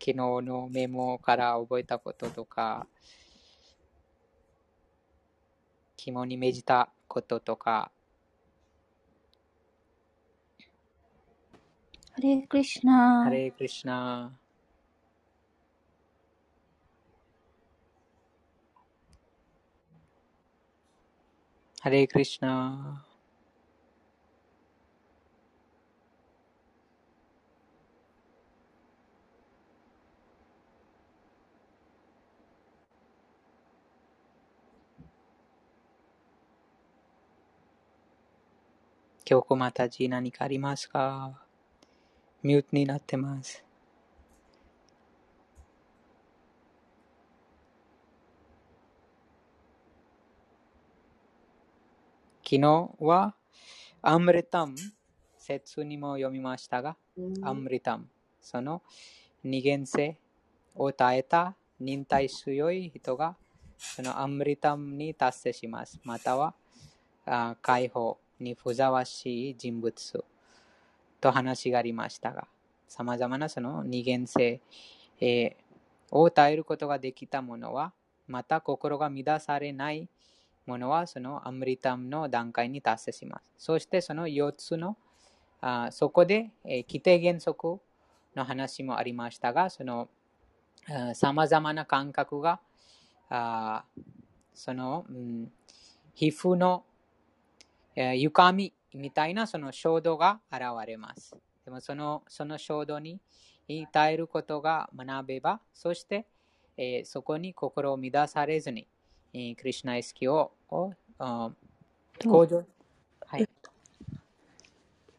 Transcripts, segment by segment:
昨日のメモから覚えたこととか、肝に銘じたこととか、ハレークリシュナハレークリシュナ。ハレークリシュナ。今日こまたじ何かありますか？ミュートになってます。昨日はアムリタム説にも読みましたが、アムリタムその二元性を耐えた忍耐強い人がそのアムリタムに達成します。またはあ解放にふざわしい人物と話がありましたが、さまざまなその二元性、えを耐えることができた者は、また心が乱されない者は、そのアムリタムの段階に達成します。そしてその4つの、あそこで、え規定原則の話もありましたが、そのさまざまな感覚が、あその、うん皮膚のえー歪みみたいなその衝動が現れます。でもそのその衝動に耐えることが学べば、そして、えーそこに心を乱されずに、えークリシュナ意識ををあと向上、はい、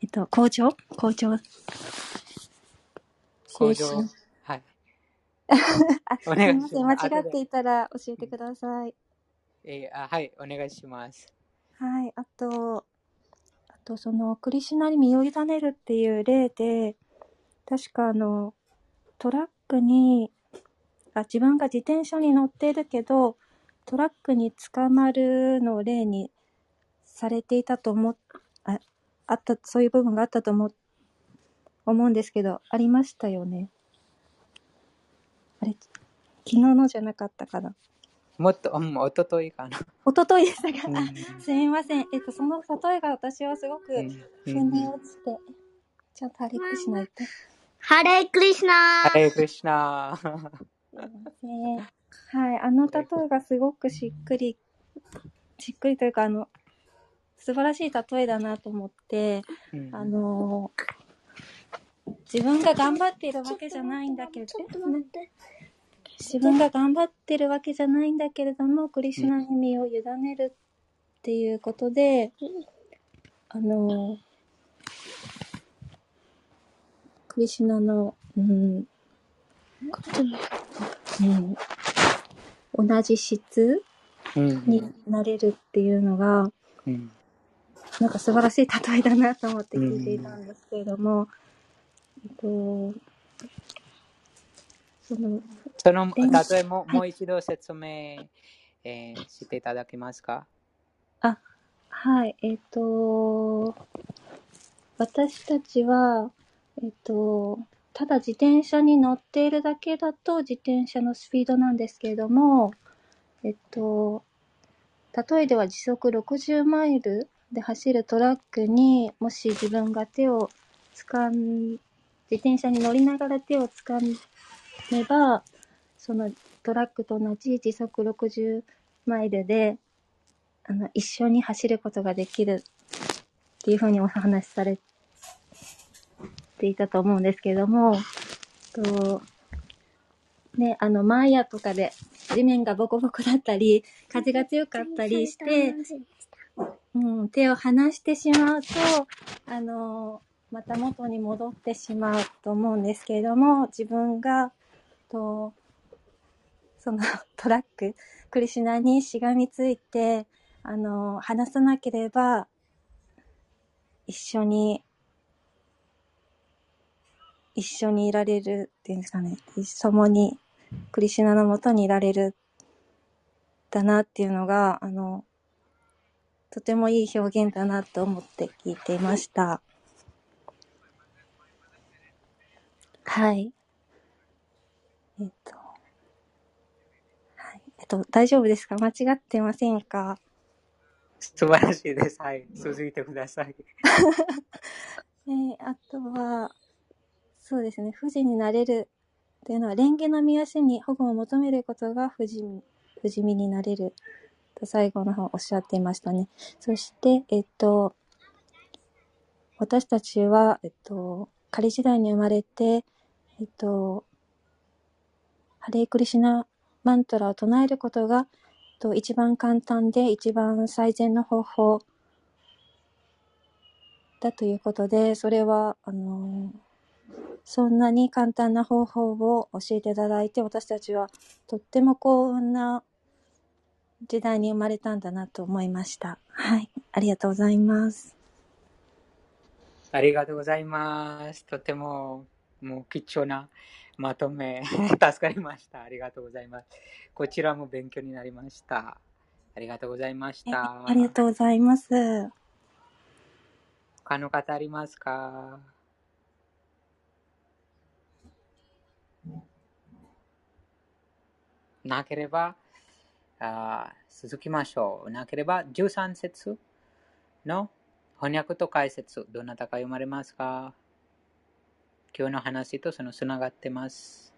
えっと、工場工場向上精神、はい、お願いみません。間します。後で、違っていたら教えてください。えーあはい、お願いします。はい。あと、あと、その、クリシュナに身を委ねるっていう例で、確かあの、トラックに、あ、自分が自転車に乗っているけど、トラックに捕まるのを例にされていたと思っ、あ、あった、そういう部分があったと思う、思うんですけど、ありましたよね。あれ、昨日のじゃなかったかな。もっと、うん、おとといかな。一昨日でしたか？うんあ、すみません。えっと、その例えが私はすごく、うん腑うんに落ちて、ちゃんとハレクリシナ言って。すハレークリシュナハレークリシュナ。いません。はい、あの例えがすごくしっくり、しっくりというか、あの、素晴らしい例えだなと思って、うんあの自分が頑張っているわけじゃないんだけれど、ちょっと待って。自分が頑張ってるわけじゃないんだけれども、クリシュナに身を委ねるっていうことで、あの、クリシュナの、うん、うん、同じ質うん。になれるっていうのが、うん。なんか素晴らしい例えだなと思って聞いていたんですけれども、えっと、その、その電例えももう一度説明、えーしていただけますか？あ、はい、えっ、と、私たちは、えっ、と、ただ自転車に乗っているだけだと自転車のスピードなんですけれども、えっと、例えでは時速60マイルで走るトラックにもし自分が手を掴ん、自転車に乗りながら手を掴めば、そのトラックと同じ時速60マイルで、あの、一緒に走ることができるっていうふうにお話しされていたと思うんですけども、とね、あの、マーヤとかで地面がボコボコだったり、風が強かったりして、うん、手を離してしまうと、あの、また元に戻ってしまうと思うんですけれども、自分が、と、その トラック、クリシュナにしがみついて、あの、離さなければ、一緒に、一緒にいられるっていうんですかね、共に、クリシュナのもとにいられる、だなっていうのが、あの、とてもいい表現だなと思って聞いていました。はい。えっと、と、大丈夫ですか？間違ってませんか？素晴らしいです。はい。続いてください。えーあとは、そうですね、富士になれるというのは、蓮華の見足に保護を求めることが富士見、富士見になれると最後の方おっしゃっていましたね。そして、えっと、私たちは、えっと、仮時代に生まれて、えっと、ハレイクリシュナマントラを唱えることが、と、一番簡単で一番最善の方法だということで、それは、あの、そんなに簡単な方法を教えていただいて、私たちはとっても幸運な時代に生まれたんだなと思いました。はい。ありがとうございます。ありがとうございます。とても、もう貴重なまとめ、助かりました。ありがとうございます。こちらも勉強になりました。ありがとうございましえた。ありがとうございます。他の方ありますか？なければ、あー続きましょう。なければ、13節の翻訳と解説、どなたか読まれますか？今日の話とそのつながってます。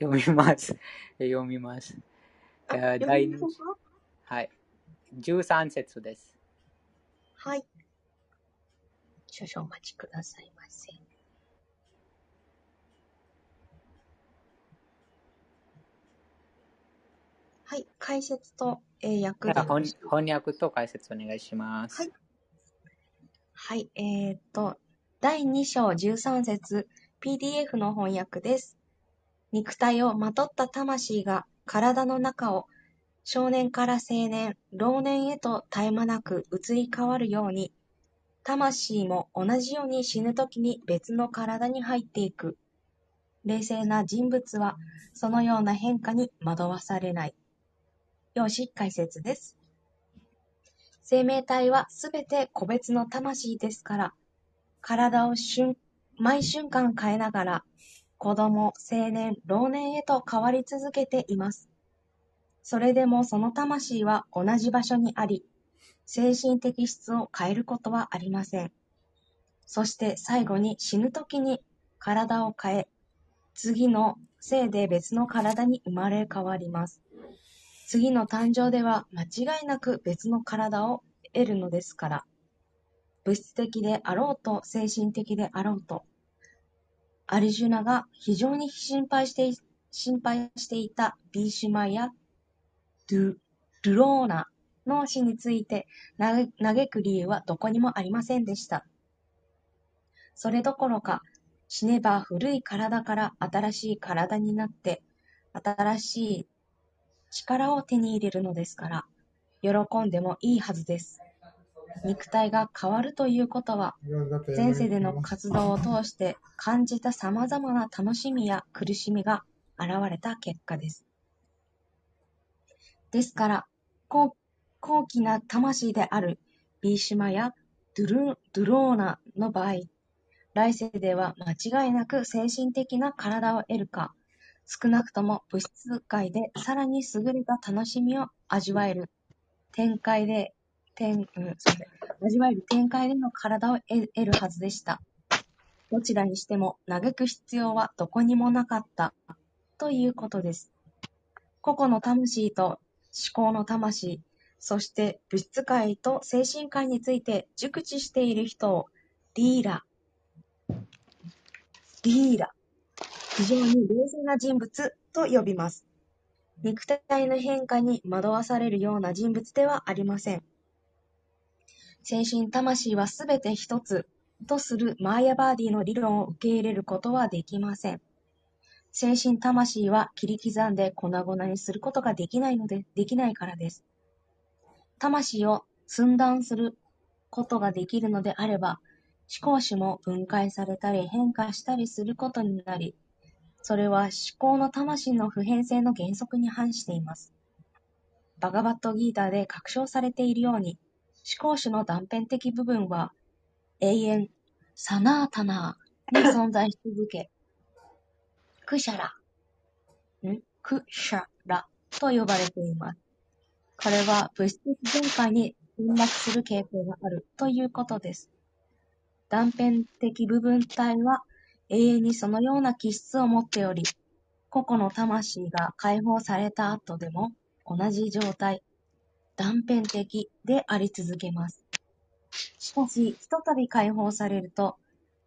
読みます。読みます。第はい。13節です。はい。少々お待ちくださいませ。はい。解説と、えー訳でじゃあ翻翻訳と解説お願いします。はい。はい。えーっと、第2章13節 PDF の翻訳です。肉体をまとった魂が体の中を少年から青年、老年へと絶え間なく移り変わるように、魂も同じように死ぬときに別の体に入っていく。冷静な人物はそのような変化に惑わされない。用紙解説です。生命体はすべて個別の魂ですから、体を瞬毎瞬間変えながら、子供、青年、老年へと変わり続けています。それでもその魂は同じ場所にあり、精神的質を変えることはありません。そして最後に死ぬ時に体を変え、次の生で別の体に生まれ変わります。次の誕生では間違いなく別の体を得るのですから、物質的であろうと精神的であろうと、アリジュナが非常に心配して心配していたビーシュマやドゥルローナの死について嘆く理由はどこにもありませんでした。それどころか、死ねば古い体から新しい体になって、新しい力を手に入れるのですから、喜んでもいいはずです。肉体が変わるということは、前世での活動を通して感じた様々な楽しみや苦しみが現れた結果です。ですから、高高貴な魂であるビーシュマやドゥルドゥローナの場合、来世では間違いなく精神的な体を得るか、少なくとも物質界でさらに優れた楽しみを味わえる展開で、展、うん、すいません。味わえる展開での体を得得るはずでした。どちらにしても嘆く必要はどこにもなかったということです。個々の魂と思考の魂、そして物質界と精神界について熟知している人をリーラ、リーラ、非常に冷静な人物と呼びます。肉体の変化に惑わされるような人物ではありません。精神魂はすべて一つとするマーヤバーディの理論を受け入れることはできません。精神魂は切り刻んで粉々にすることができないので、できないからです。魂を寸断することができるのであれば、思考主も分解されたり変化したりすることになり、それは思考の魂の普遍性の原則に反しています。バガバットギーターで確証されているように、思考主の断片的部分は永遠、サナータナーに存在し続け、クシャラ、ん？クシャラと呼ばれています。これは物質全体に分落する傾向があるということです。断片的部分体は永遠にそのような気質を持っており、個々の魂が解放された後でも同じ状態、断片的であり続けます。しかし、ひとたび解放されると、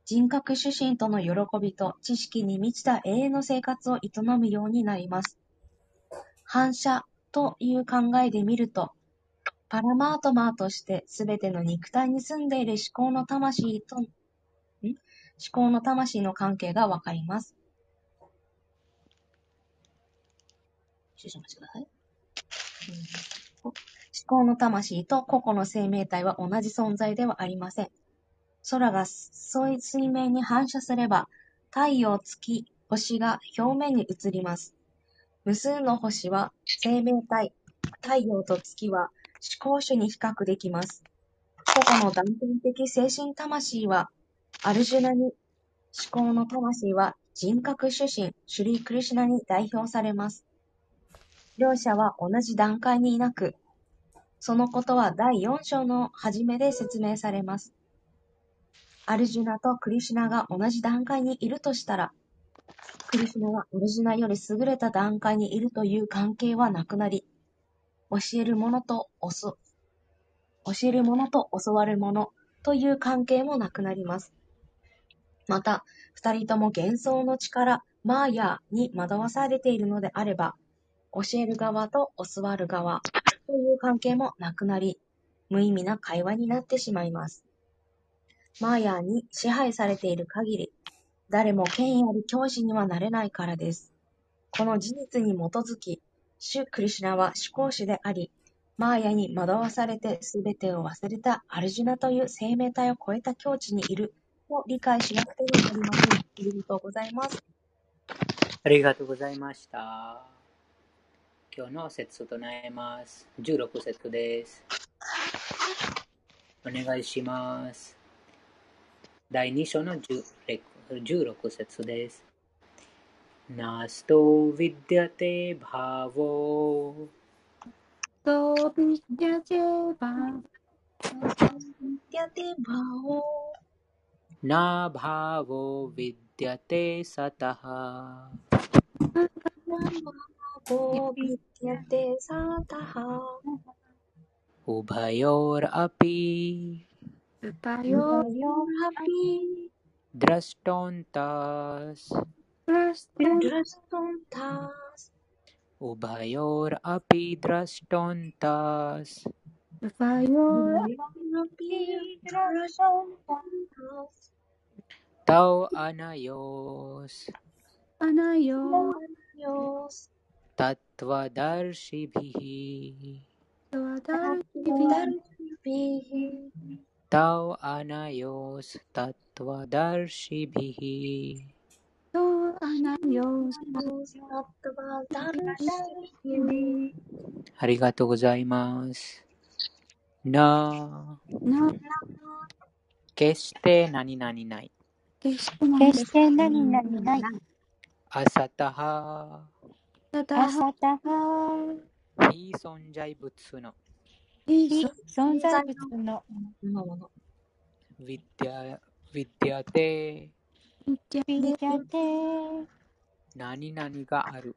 人格主神との喜びと知識に満ちた永遠の生活を営むようになります。反射という考えで見ると、パラマートマーとしてすべての肉体に住んでいる思考の魂と、思考の魂の関係がわかります。少々お待ちください。うん思考の魂と個々の生命体は同じ存在ではありません。空が水水面に反射すれば、太陽、月、星が表面に映ります。無数の星は生命体、太陽と月は思考主に比較できます。個々の断片的精神魂は、アルジュナに、思考の魂は人格主神、シュリー・クリシュナに代表されます。両者は同じ段階にいなく、そのことは第4章の初めで説明されます。アルジュナとクリシュナが同じ段階にいるとしたら、クリシュナはアルジュナより優れた段階にいるという関係はなくなり、教える者と教教える者と教わる者という関係もなくなります。また、二人とも幻想の力、マーヤーに惑わされているのであれば、教える側と教わる側という関係もなくなり、無意味な会話になってしまいます。マーヤーに支配されている限り、誰も権威ある教師にはなれないからです。この事実に基づき、シュ・クリシナは思考主であり、マーヤに惑わされて全てを忘れたアルジュナという生命体を超えた境地にいると理解しなくてはなりません。ありがとうございます。ありがとうございました。今日の説を唱えます。16節です。お願いします。第2章の10 16節です。ナストヴィディア ना भावो विद्यते सतः। उभयोरपि। उभयोरपि। द्रष्टोन्तास् द्रष्टोन्तास् उभयोरपि द्रष्टोन्तास् उभयोरपि द्रष्टोन्तास् うばよ、ハピールストンタス तौ अनयोस् あなよ、よす तत्त्वदर्शिभिः とわだるビダルビ तौ अनयोस् तत्त्वदर्शिभिः とあなよ、サットバダルビありがとうございます。な、な、決して何々ない。 決して何々ない。アサタハ、ただ、朝たは、非存在物の。い非存在物の。のものヴィディア、ヴィディアテ、いて、ビリジャテ、何々がある。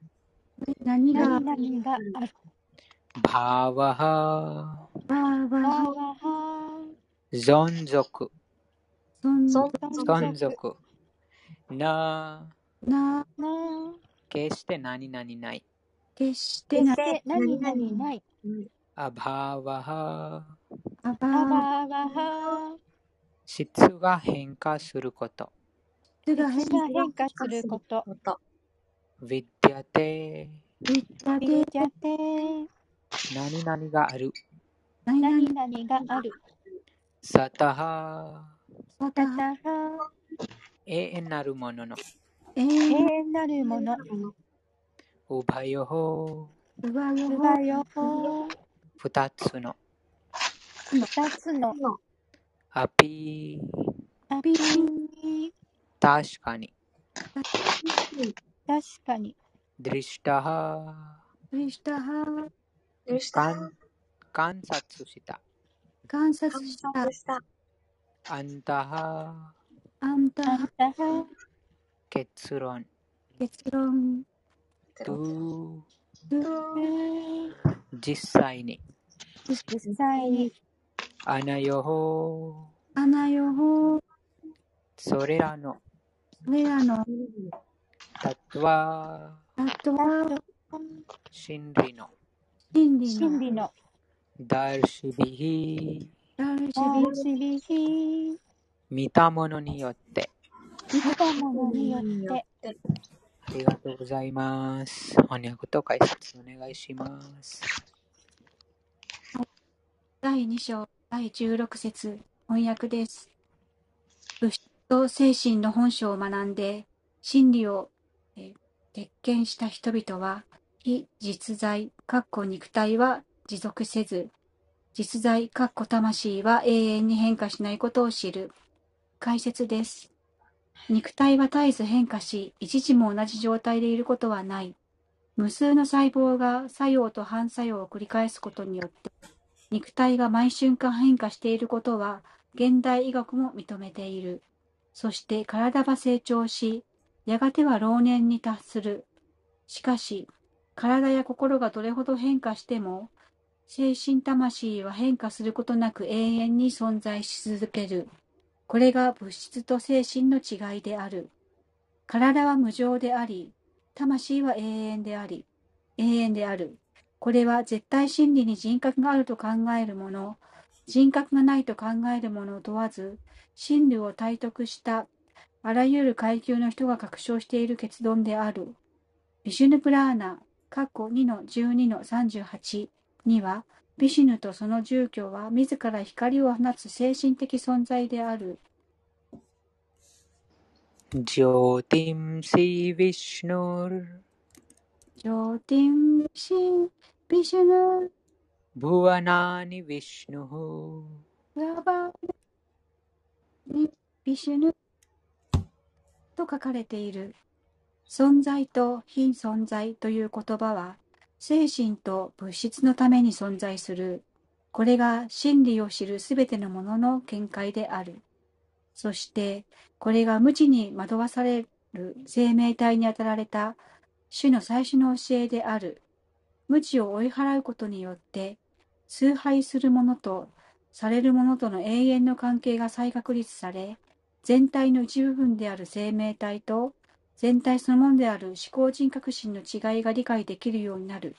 何々がある。バーワハ、ばあわば、わは、存続、そんそん存続。な、な、な、決して何々ない。決して何々ない。アバーワハ、ああば、ばわは、質が変化すること。質が変化すること。ことヴィディアテ、いったビリて、ジャテ、何々がある。何々がある。サタハ、さたた永遠なるものの。え永ー、遠なるもの。うわようわよほ。二つの。二つの。のアピー。アピー。確かに。確かに。ドリシタハドリシタハ許した。観観察した。観察観したアンタハあんたあんたは。結論。結論。トゥう？実際に。実際に。アナヨホアナヨホそれらの。それらの。タトワあとは。真理の。真理の。真理の。ダルシビヒ見たものによって見たものによっててありがとうございます。翻訳と解説お願いします。第2章第16節翻訳です。物質と精神の本性を学んで真理を、えー鉄見した人々は非実在、かっこ肉体は持続せず、実在、かっこ魂は永遠に変化しないことを知る。解説です。肉体は絶えず変化し、一時も同じ状態でいることはない。無数の細胞が作用と反作用を繰り返すことによって、肉体が毎瞬間変化していることは現代医学も認めている。そして体は成長し、やがては老年に達する。しかし、体や心がどれほど変化しても、精神魂は変化することなく永遠に存在し続ける。これが物質と精神の違いである。体は無常であり、魂は永遠であり、永遠である。これは絶対真理に人格があると考える者、人格がないと考える者を問わず、真理を体得したあらゆる階級の人が確証している結論である。ビシュヌプラーナ、過去2の12の38には、ビシュヌとその住居は自ら光を放つ精神的存在である。ジョティムシヴィシュヌルジョティンシンビシュヌブワナーニヴィシュヌフラバにビシュヌと書かれている。存在と非存在という言葉は、精神と物質のために存在する。これが真理を知るすべてのものの見解である。そして、これが無知に惑わされる生命体に与えられた主の最初の教えである。無知を追い払うことによって、崇拝するものとされるものとの永遠の関係が再確立され、全体の一部分である生命体と全体そのものである思考人格心の違いが理解できるようになる。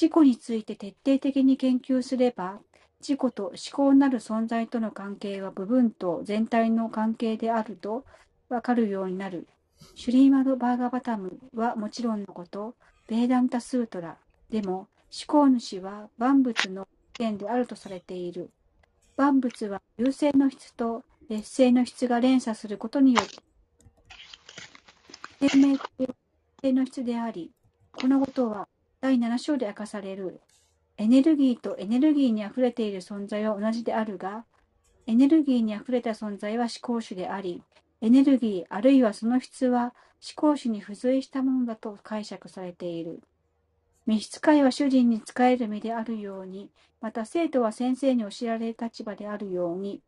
自己について徹底的に研究すれば、自己と思考なる存在との関係は部分と全体の関係であるとわかるようになる。シュリーマド・バーガバタムはもちろんのこと、ベーダンタ・スートラでも思考主は万物の源であるとされている。万物は優勢の質と劣勢の質が連鎖することによって生命性の質であり、このことは第7章で明かされる。エネルギーとエネルギーに溢れている存在は同じであるが、エネルギーに溢れた存在は思考主であり、エネルギーあるいはその質は思考主に付随したものだと解釈されている。召使いは主人に仕える身であるように、また生徒は先生に教えられる立場であるように、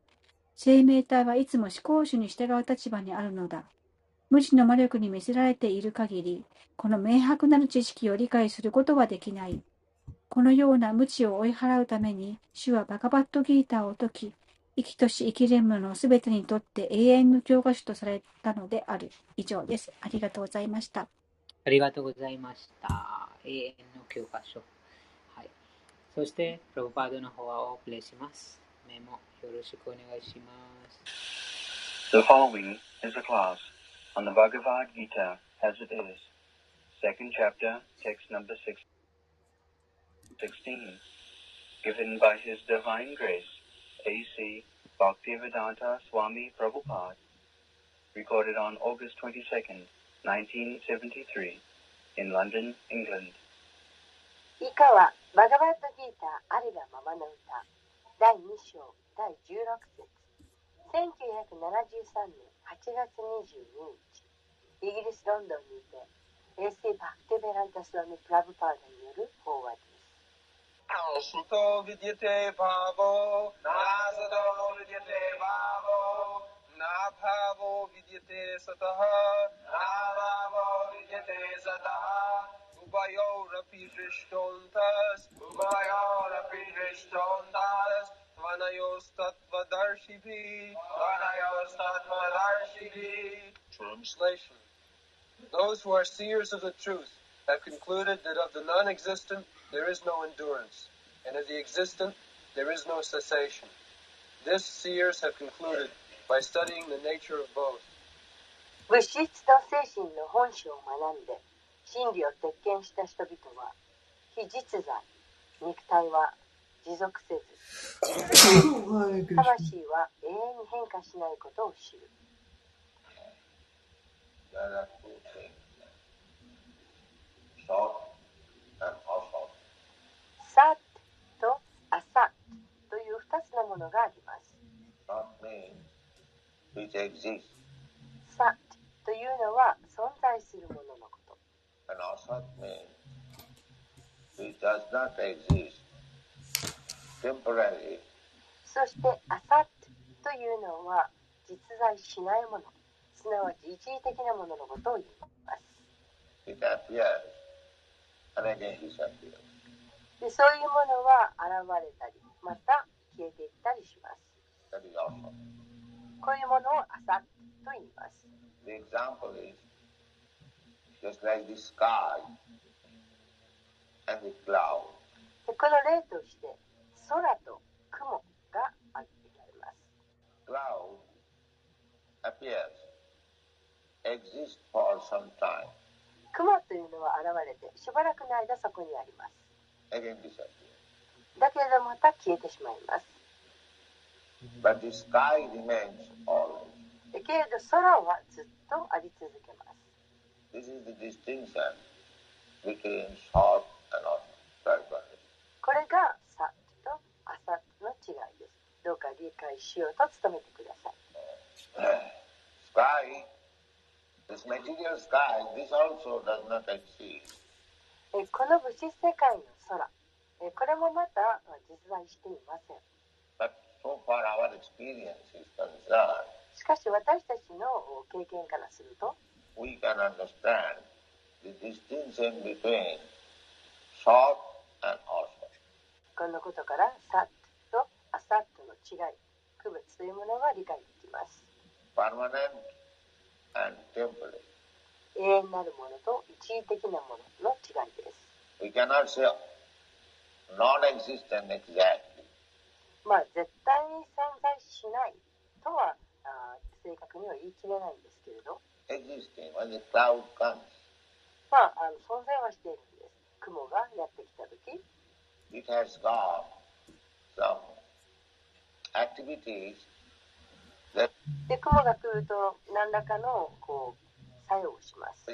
生命体はいつも思考主に従う立場にあるのだ。無知の魔力に召せられている限り、この明白なる知識を理解することはできない。このような無知を追い払うために、主はバカバットギーターを解き、生きとし生きれるものすべてにとって永遠の教科書とされたのである。以上です。ありがとうございました。ありがとうございました。永遠の教科書。はい。そして、プロパードの方はおプレイします。メモよろしくお願いします。The following is a class on the Bhagavad Gita as it is, second chapter, text number six, 16, given by His Divine Grace, A.C. Bhaktivedanta Swami Prabhupada, recorded on August 22nd, 1973, in London, England. 以下はバガバットギーターありがままの歌第2章第16節1973年8月22日 イギリス・ロンドンにて A.C. バクテベランタスワミ・プラブパーダによる法話です सुतो विद्यते भावो नासतो विद्यते भावो नाभावो विद्यते सतः नाभावो विद्यते सतः उभयोरपि दृष्टोऽन्तस् उभयोरपि दृष्टोऽन्तस् त्वनयोस्तत्त्वदर्शिभिः त्वनयोस्तत्त्वदर्शिभिः Translation Those who are seers of the truth have concluded that of the non-existent there is no endurance, and of the existent there is no cessation. This seers have concluded by studying the nature of both. 物質と精神の本性を学んで真理を鉄拳した人々は非実在肉体は持続せず魂は永遠に変化しないことを知る サッとアサッという二つのものがあります。サッというのは存在するもののこと。そしてアサッというのは実在しないもの。すなわち一時的なもののことを言います。でそういうものは現れたり、また消えていったりします。こういうものをアサッと言います。この例として、空と雲が挙げられます。Cloud appears クマというのは現れてしばらくの間そこにあります。だけどまた消えてしまいます。けれど空はずっとあり続けます。これがサッとあさっッの違いです。どうか理解しようと努めてください。この物質世界の空、これもまた実在していません。しかし私たちの経験からすると、このことから、サッとアサッとの違い、区別というものが理解できます。And temporary. 永遠なるものと一時的なものの違いです。We cannot say non-existent exactly. まあ絶対に存在しないとはあ正確には言い切れないんですけれど、Existing when the cloud comes, まあ、あの存在はしているんです。雲がやってきたとき、it has got some activities で、雲が来ると何らかのこう作用をします。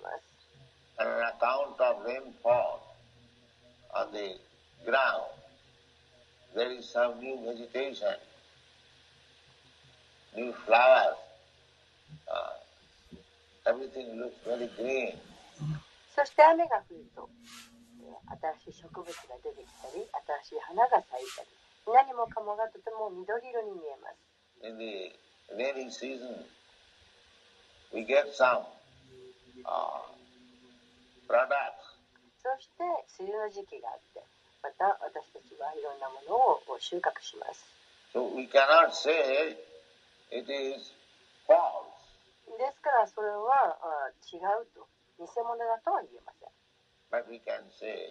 ます。そして雨が降ると新しい植物が出てきたり新しい花が咲いたり。何もかもがとても緑色に見えます。In the rainy season, we get some uh, products. そして梅雨の時期があって、また私たちはいろんなものを収穫します。So we cannot say it is false. ですからそれはあ違うと、偽物だとは言えません。But we can say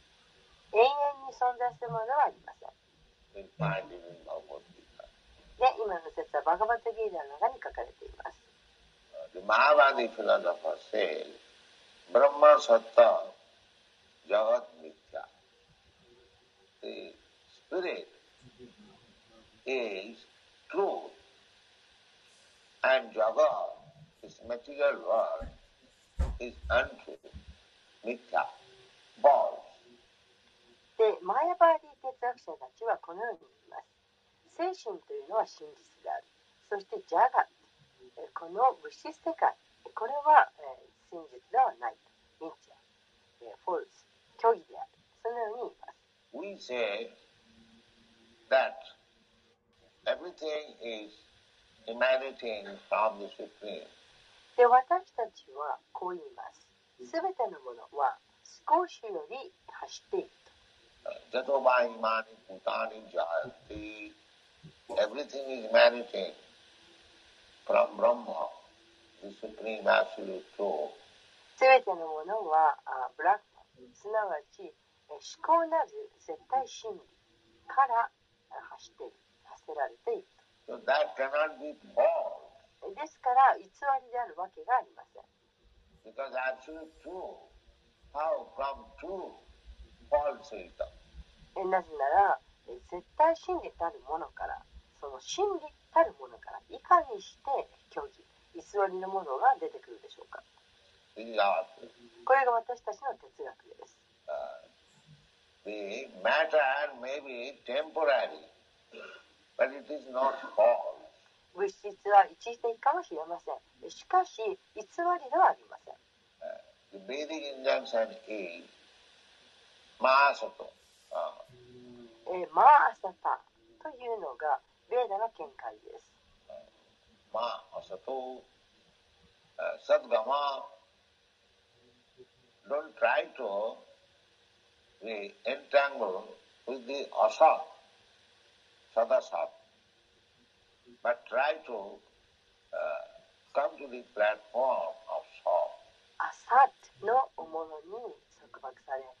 永遠に存在するものはありません。で、今の説はバガバットギーダの中に書かれています。Uh, The Mahavadi philosopher says, Brahma Satta Jagat Mithya. The spirit is truth and Jagat, this material world, is untrue, Mithya, false. で、マヤバーディ哲学者たちはこのように言います。精神というのは真実である。そしてジャガえこの物質世界、これは、えー真実ではない。ミッチャ、えーフォルス、虚偽である。そのように言います。We say that everything is emanating from the Supreme. で、私たちはこう言います。すべてのものは少しより走っていると。Jato Bahimani Bhutani Jayati. Everything is emanating from Brahma, the Supreme Absolute Truth. すべてのものはあブラックすなわちえ思考なる絶対真理からあ発している発せられている So that cannot be false とですから偽りであるわけがありません because Absolute Truth. How from truth なぜならえ絶対真理たるものからその真理たるものからいかにして虚偽偽りのものが出てくるでしょうか.これが私たちの哲学です。Uh, the matter may be temporary, but it is not false. 物質は一時的かもしれません。しかし偽りではありません。The injunction is Mahasato. Uh, えーマーサタというのがベーダの見解です。Mahasato. Uh, Sadgama. Don't try to be entangled with the asat, sadasat, but try to uh, come to the platform of sat. アサッのものに束縛され、えー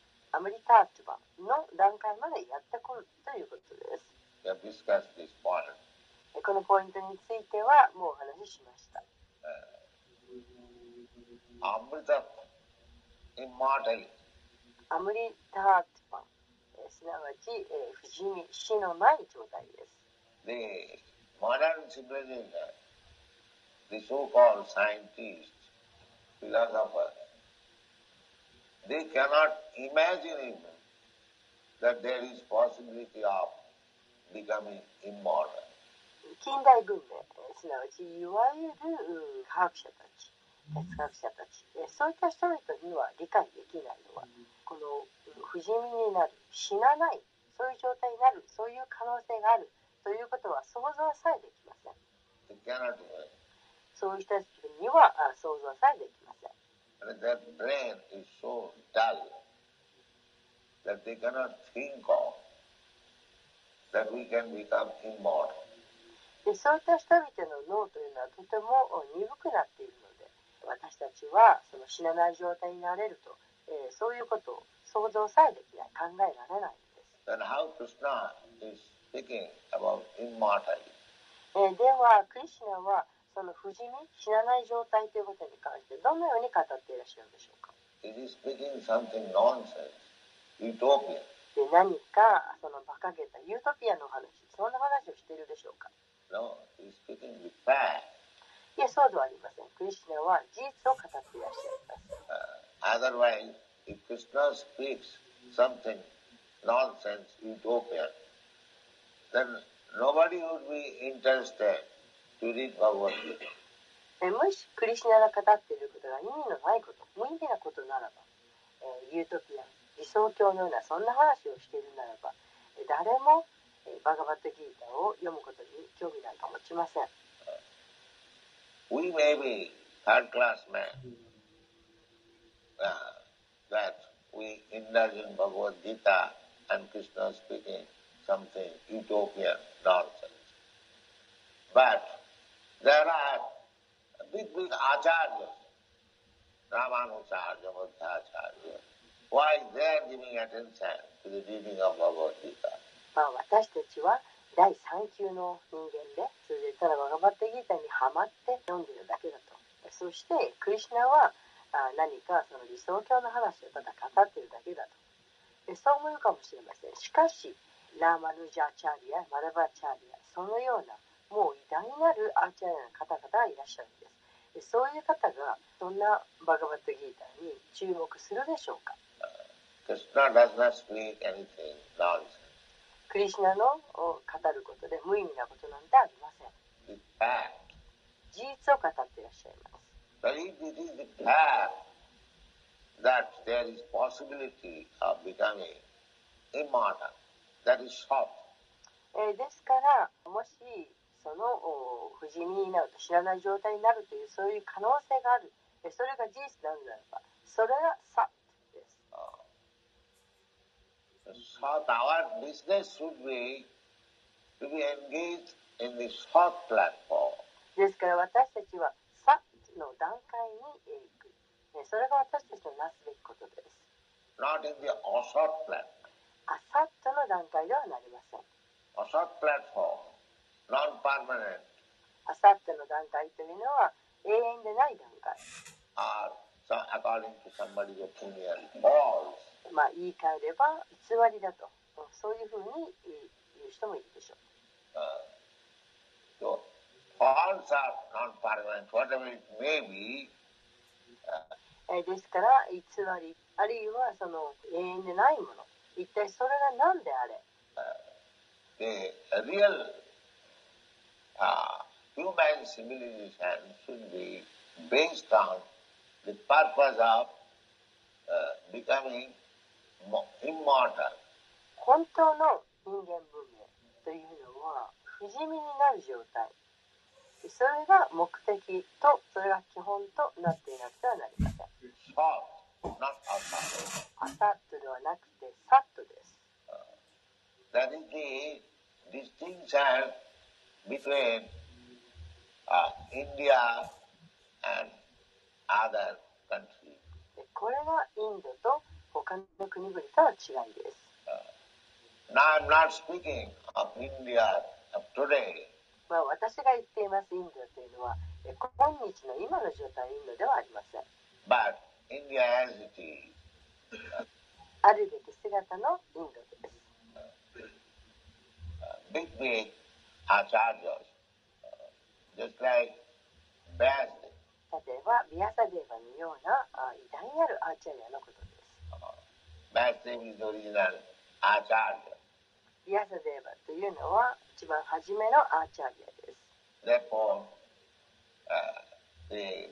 アムリタートゥバの段階までやってくるということです。このポイントについてはもうお話ししました。アムリタートゥバえーすなわち、えー不死身、死のない状態です。The modern civilization, the so-called scientists, philosophers, they cannot imagine even that there is possibility of becoming immortal. 近代文明、えーすなわちいわゆるうん科学者たち、哲学者たち、えーそういった人々には理解できないのは、このうん不死身になる、死なない、そういう状態になる、そういう可能性があるということは想像さえできません。そういう人たちにはあ想像さえできません。And their brain is so dull that they cannot think of that we can become immortal. でそういった人々の脳というのはとても鈍くなっているので私たちはその死なない状態になれると、えーそういうことを想像さえできない考えられないんです、Then how Krishna is speaking about immortality? えーではクリシュナはその不死身死なない状態ということに関してどのように語っていらっしゃるんでしょうか it is speaking something nonsense, utopia. で何かその馬鹿げたユートピアの話そんな話をしているでしょうか No, he is speaking the fact. いやそうではありませんクリシュナは事実を語っていらっしゃいます Uh, otherwise, if Krishna speaks something nonsense, utopia, then nobody would be interested to read Bhagavad Gita. えもしクリシュナが語っていることが意味のないこと無意味なことならば、えーユートピア理想郷のようなそんな話をしているならばえー誰も、えーバガバットギータを読むことに興味なんか持ちません We may be third class men, uh, that we indulge in Bhagavad Gita and Krishna speaking something utopian nonsense. But there are big, big acharyas, Ramanujarya, Madhacharya. Why they are giving attention to the reading of Bhagavad Gita? まあ、私たちは第3級の人間でそれでただバガバットギータにハマって読んでるだけだとそしてクリシュナはあ何かその理想郷の話をただ語ってるだけだとでそう思うかもしれませんしかしラーマヌジャーチャーリアマラバチャーリアそのようなもう偉大なるアーアの方々がいらっしゃるんです。そういう方がどんなバガバットギーターに注目するでしょうか、クリシナのを語ることで無意味なことなんてありません。事実を語っていらっしゃいます。えですから、もしそのお不死身になると知らない状態になるというそういう可能性がある。えーそれが事実なのならばそれがサッです。Sought, our business should be to be engaged in the sought platform. ですから私たちはサッの段階にえー行く。えーそれが私たちのなすべきことです。Not in the platform. アサットの段階ではなりません。Assault platform, あさっての段階というのは永遠でない段階。まあ言い換えれば偽りだと。そういうふうに言う人もいるでしょう。ですから偽りあるいはその永遠でないもの。一体それが何であれ、uh, uh, human civilization should be based on the purpose of uh, becoming mo- immortal. 本当の人間文明というのは不死身になる状態それが目的とそれが基本となっていなくてはなりません.アサットではなくてサットです That is the distinction between uh, India and other countries. でこれがインドと他の国々との違いです Now I'm not speaking of India of today, まあ、私が言っていますインドというのはえ今日の今の状態のインドではありません but India as it is. あるべき姿のインドです uh, big, big asados. Just 例えば、ビアサデーバのような偉大なるアーチャリアのことです。ビアサデーバというのは一番初めのアーチャリアです。Therefore,、uh, the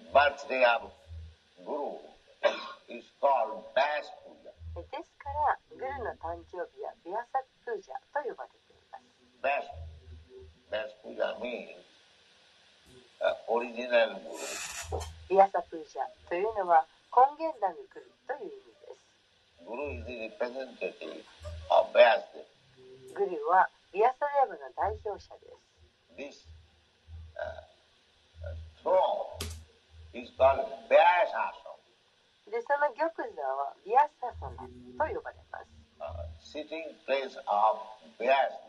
ーですから、グルの誕生日はビアサプージャと呼ばれています。Vyas Puja means uh, original Guru. ビアサプージャというのは根源なるグルという意味です Guru is the representative of Vyasdev. グルはビアサデーバの代表者です This uh, uh, throne is called Vyas Ashram. でその玉座はビアサ様と呼ばれます uh, sitting place of Vyasdev.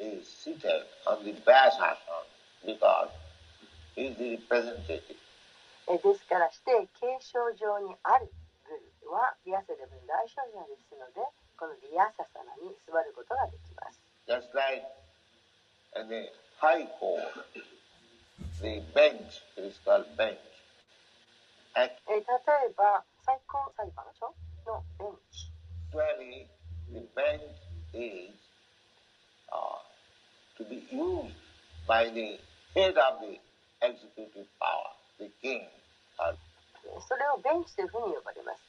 is seated on the Vyasasana because he is the representative. えですからして継承上にあるグルはビアセレブの代表者ですのでこのビアササナに座ることができます Just like in the high court, the bench is called bench. え例えば最高裁判所のベンチ the bench is uh, to be used by the head of the executive power, the king. それをベンチというふうに呼ばれます。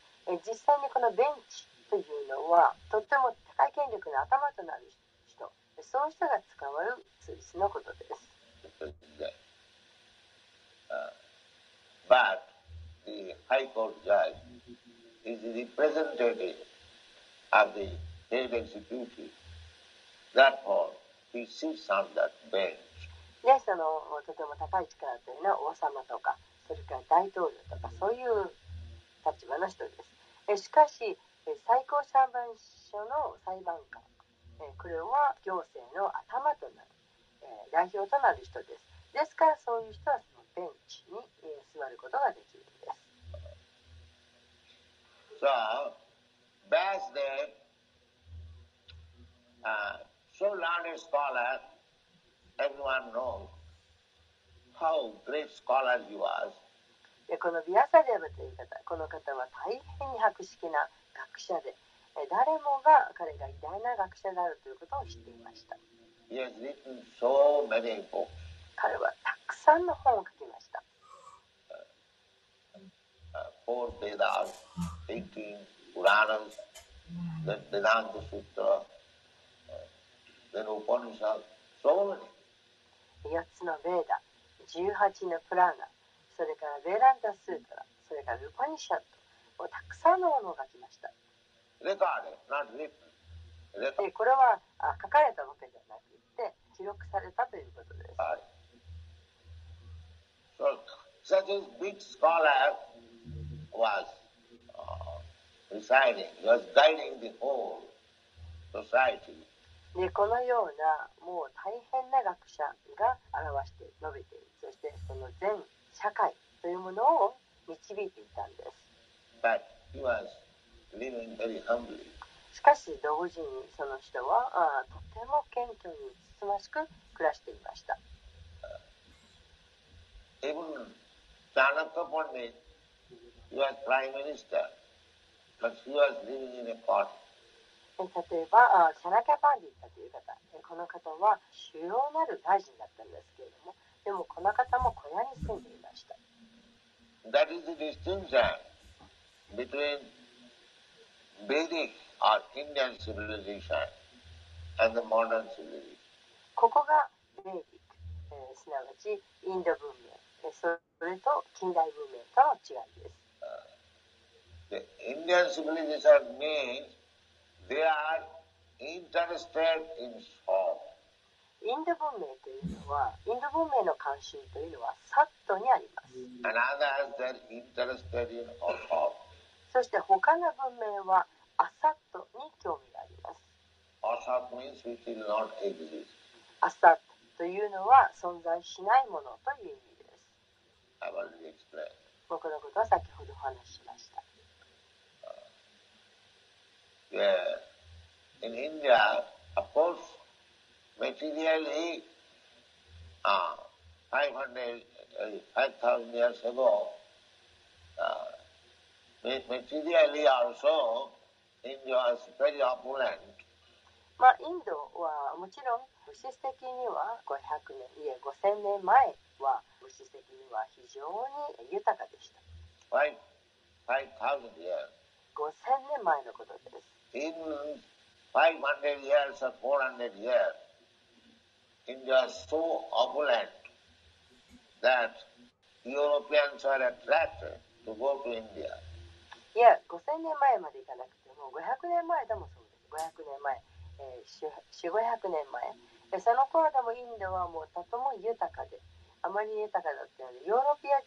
実際にこのベンチというのはとっても高い権力の頭となる人、そうしたが使われる通知のことです。Therefore, he sits on that そのとても高い力というのは王様とかそれから大統領とかそういう立場の人です。えしかしえ最高裁判所の裁判官えこれは行政の頭となるえ代表となる人です。ですからそういう人はそのベンチにえ座ることができるんです。So, uh, so learned scholar, everyone knows how great scholar he was. でこのビアサデブという方この方は大変に博識な学者でえ誰もが彼が偉大な学者であるということを知っていました He has written so many books. 彼はたくさんの本を書きました。uh, four Vedas, 18 Puranas, then Vedanta Sutra, uh, 4つのベーダー、18のプラーナ、それからベランダスータラ、それからルパニシャット、をたくさんのものを書きました。これは書かれたわけではなくて、記録されたということです。society. でこのようなもう大変な学者が表して述べている。そしてその全社会というものを導いていたんです.しかし同時にその人はあとても謙虚につつましく暮らしていました。Even 例えばあシャナキャパンディッタという方えこの方は主要なる大臣だったんですけれどもでもこの方も小屋に住んでいました That is the distinction between Vedic or Indian civilization and the modern civilization. ここがベーディック、えーすなわちインド文明えそれと近代文明との違いです The Indian civilization means they are interested in form. インド文明というのは、インド文明の関心というのは、サットにあります。そして他の文明は、アサットに興味があります。アサットというのは、存在しないものという意味です。僕のことは先ほどお話ししました。Yeah. In India, of course, materially, uh, 500, uh, 5,000 years ago, uh, ma- materially also, India was very opulent. まあインドはもちろん物質的には500年いえ5000年前は物質的には非常に豊かでした Five, 5,000 years. 5000年前のことです In 500 years or 400 years, India is so opulent that Europeans are attracted to go to India. いや、5000年前までいかなくても、500年前でもそうです。500年前、えー、4、500年前。その頃でもインドはもうとても豊かで、あまり豊かだったので、ヨーロピア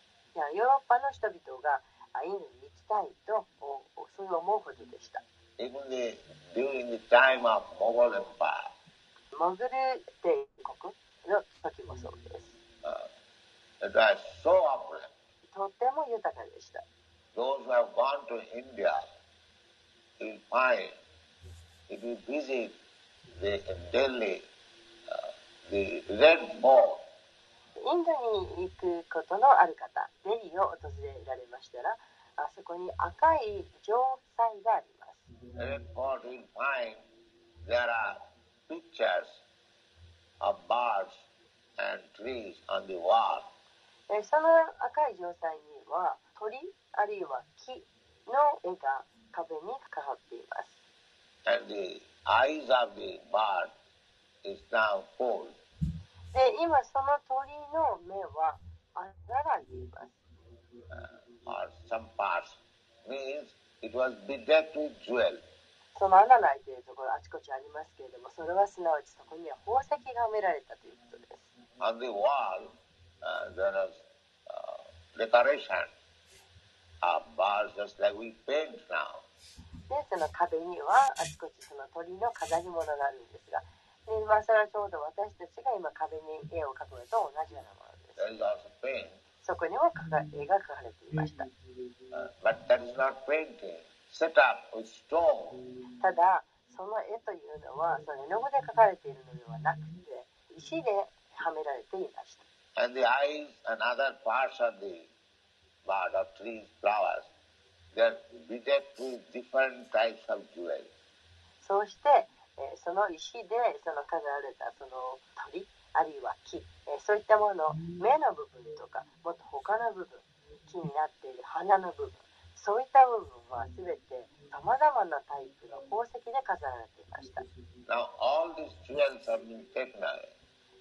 ヨーロッパの人々がインドに行きたいと、そういう思うほどでした。Even the, during the time of Mughal Empire, モグル帝国の時もそうです。uh, it was so opulent. とても豊かでした。Those who have gone to India will find if you visit the, Delhi, uh, the Red Fort, インドに行くことのある方、デリーを訪れられましたら、あそこに赤い城塞があります。Red Fort will find there are pictures of birds and trees on the wall. えその赤い城塞には鳥あるいは木の絵が壁にかかっています。 and the eyes of the bird is now full. で、今その鳥の目は穴が開いています。 uh, or some parts means it was bedecked with jewels. その穴の開いているところあちこちありますけれども、それはすなわちそこには宝石が埋められたということです。On the wall, uh, there was uh, decoration of birds just like we paint now. で、その壁にはあちこちその鳥の飾り物があるんですが、でまあ、それはちょうど私たちが今壁に絵を描くのと同じようなものです。There is also paint, そこには絵が描かれていました。ただ、その絵というのは、その絵の具で描かれているのではなくて、石ではめられていました。そして、その石でその飾られたその鳥。あるいは木、えーそういったもの目の部分とかもっと他の部分木になっている花の部分そういった部分は全てさまざまなタイプの宝石で飾られていました Now all these jewels have been taken away.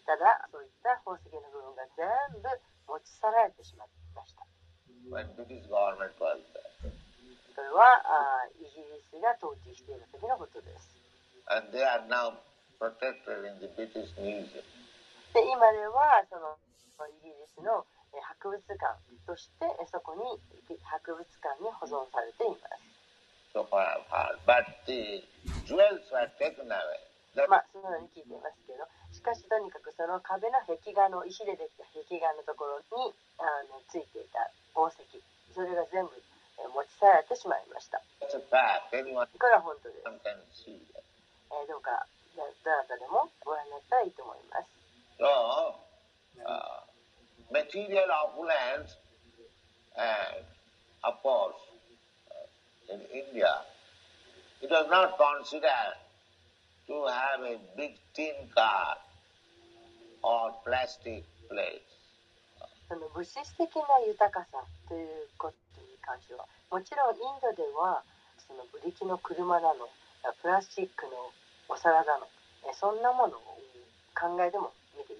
ただそういった宝石の部分が全部持ち去られてしまいました when British government was there. それはあーイギリスが統治している時のことです And they are now protected in the British Museum. で今ではそのイギリスのえー博物館としてえそこに博物館に保存されています So far I've heard. But the jewels were taken away. That まあそのように聞いていますけどしかしとにかくその壁の壁画の石でできた壁画のところにあのついていた宝石それが全部えー持ち去られてしまいましたこれは本当です.えーどうかどなたでもご覧になったらいいと思います So, uh, material opulence and of course uh, in India, it was not considered to have a big tin car or plastic plates. その物質的な豊かさということに関してはもちろんインドではそのブリキの車なのプラスチックのお皿なのえそんなものを考えでも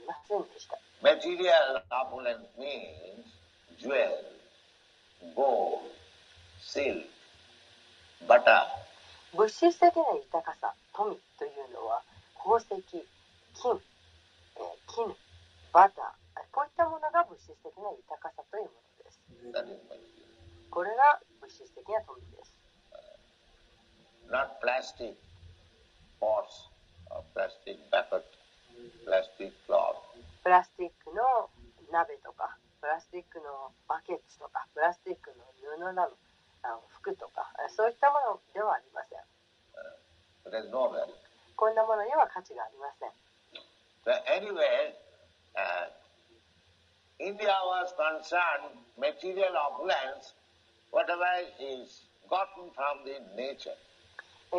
見ていませんでした Material opulence means jewels, gold, silk, butter, 物質的な豊かさ富というのは宝石金、えー絹バターこういったものが物質的な豊かさというものです.これが物質的な富です Not plastic pots or plastic bucket, プラスティックの鍋とかプラスティックのバケツとかプラスティックの布なの服とかそういったものではありません、こんなものには価値がありません。Anyway,、India was concerned material of lands whatever is gotten from nature.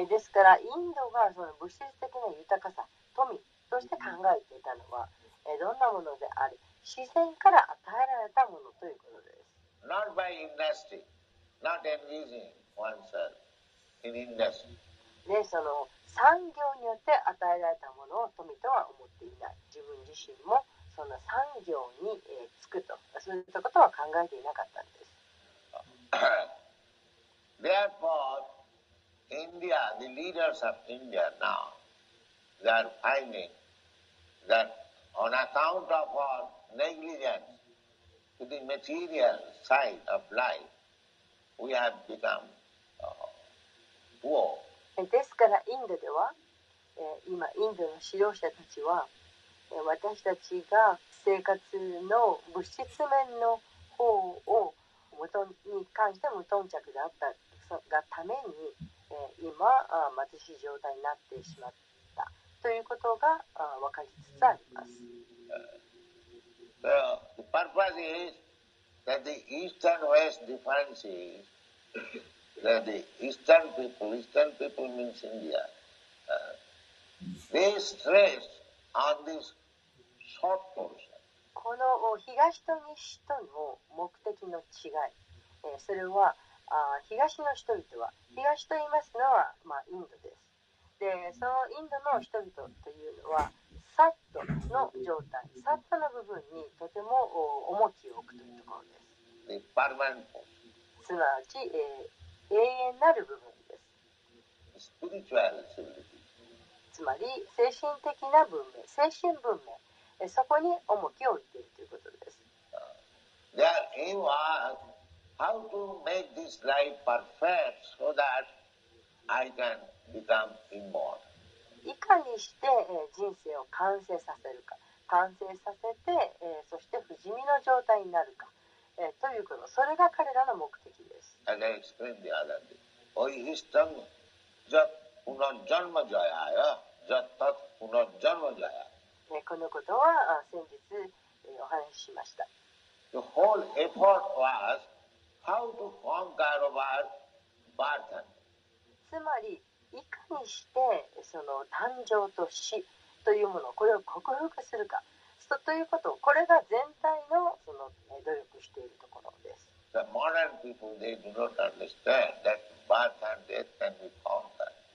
ですからインドがその物質的な豊かさ富として考えていたのは、えーどんなものであり自然から与えられたものということです。Not by industry, not engaging oneself in industry. でその産業によって与えられたものを富とは思っていない。自分自身もその産業に、えーつくと。そういったことは考えていなかったんです。Therefore, India, the leaders of India now, they are finding that on account of our negligence to the material side of life, we have become uh, poor. ですからインドでは、えー今インドの指導者たちはえー私たちが生活の物質面の方を無頓に関して無頓着であったがために、えー今貧しい状態になってしまったということが分かりつつあります。この東と西との目的の違い、それは東の人々は、東と言いますのは、まあ、インドです。でそのインドの人々というのはサットの状態サットの部分にとてもお重きを置くというところです.すなわち、えー永遠なる部分です.つまり精神的な文明精神文明えーそこに重きを置いているということです Their aim was how to make this life perfect so that I can いかにして人生を完成させるか。完成させてそして不死身の状態になるか。ということ。それが彼らの目的です。And、このことは先日お話ししました。つまり、いかにしてその誕生と死というものをこれを克服するか。そということこれが全体の,その努力しているところです。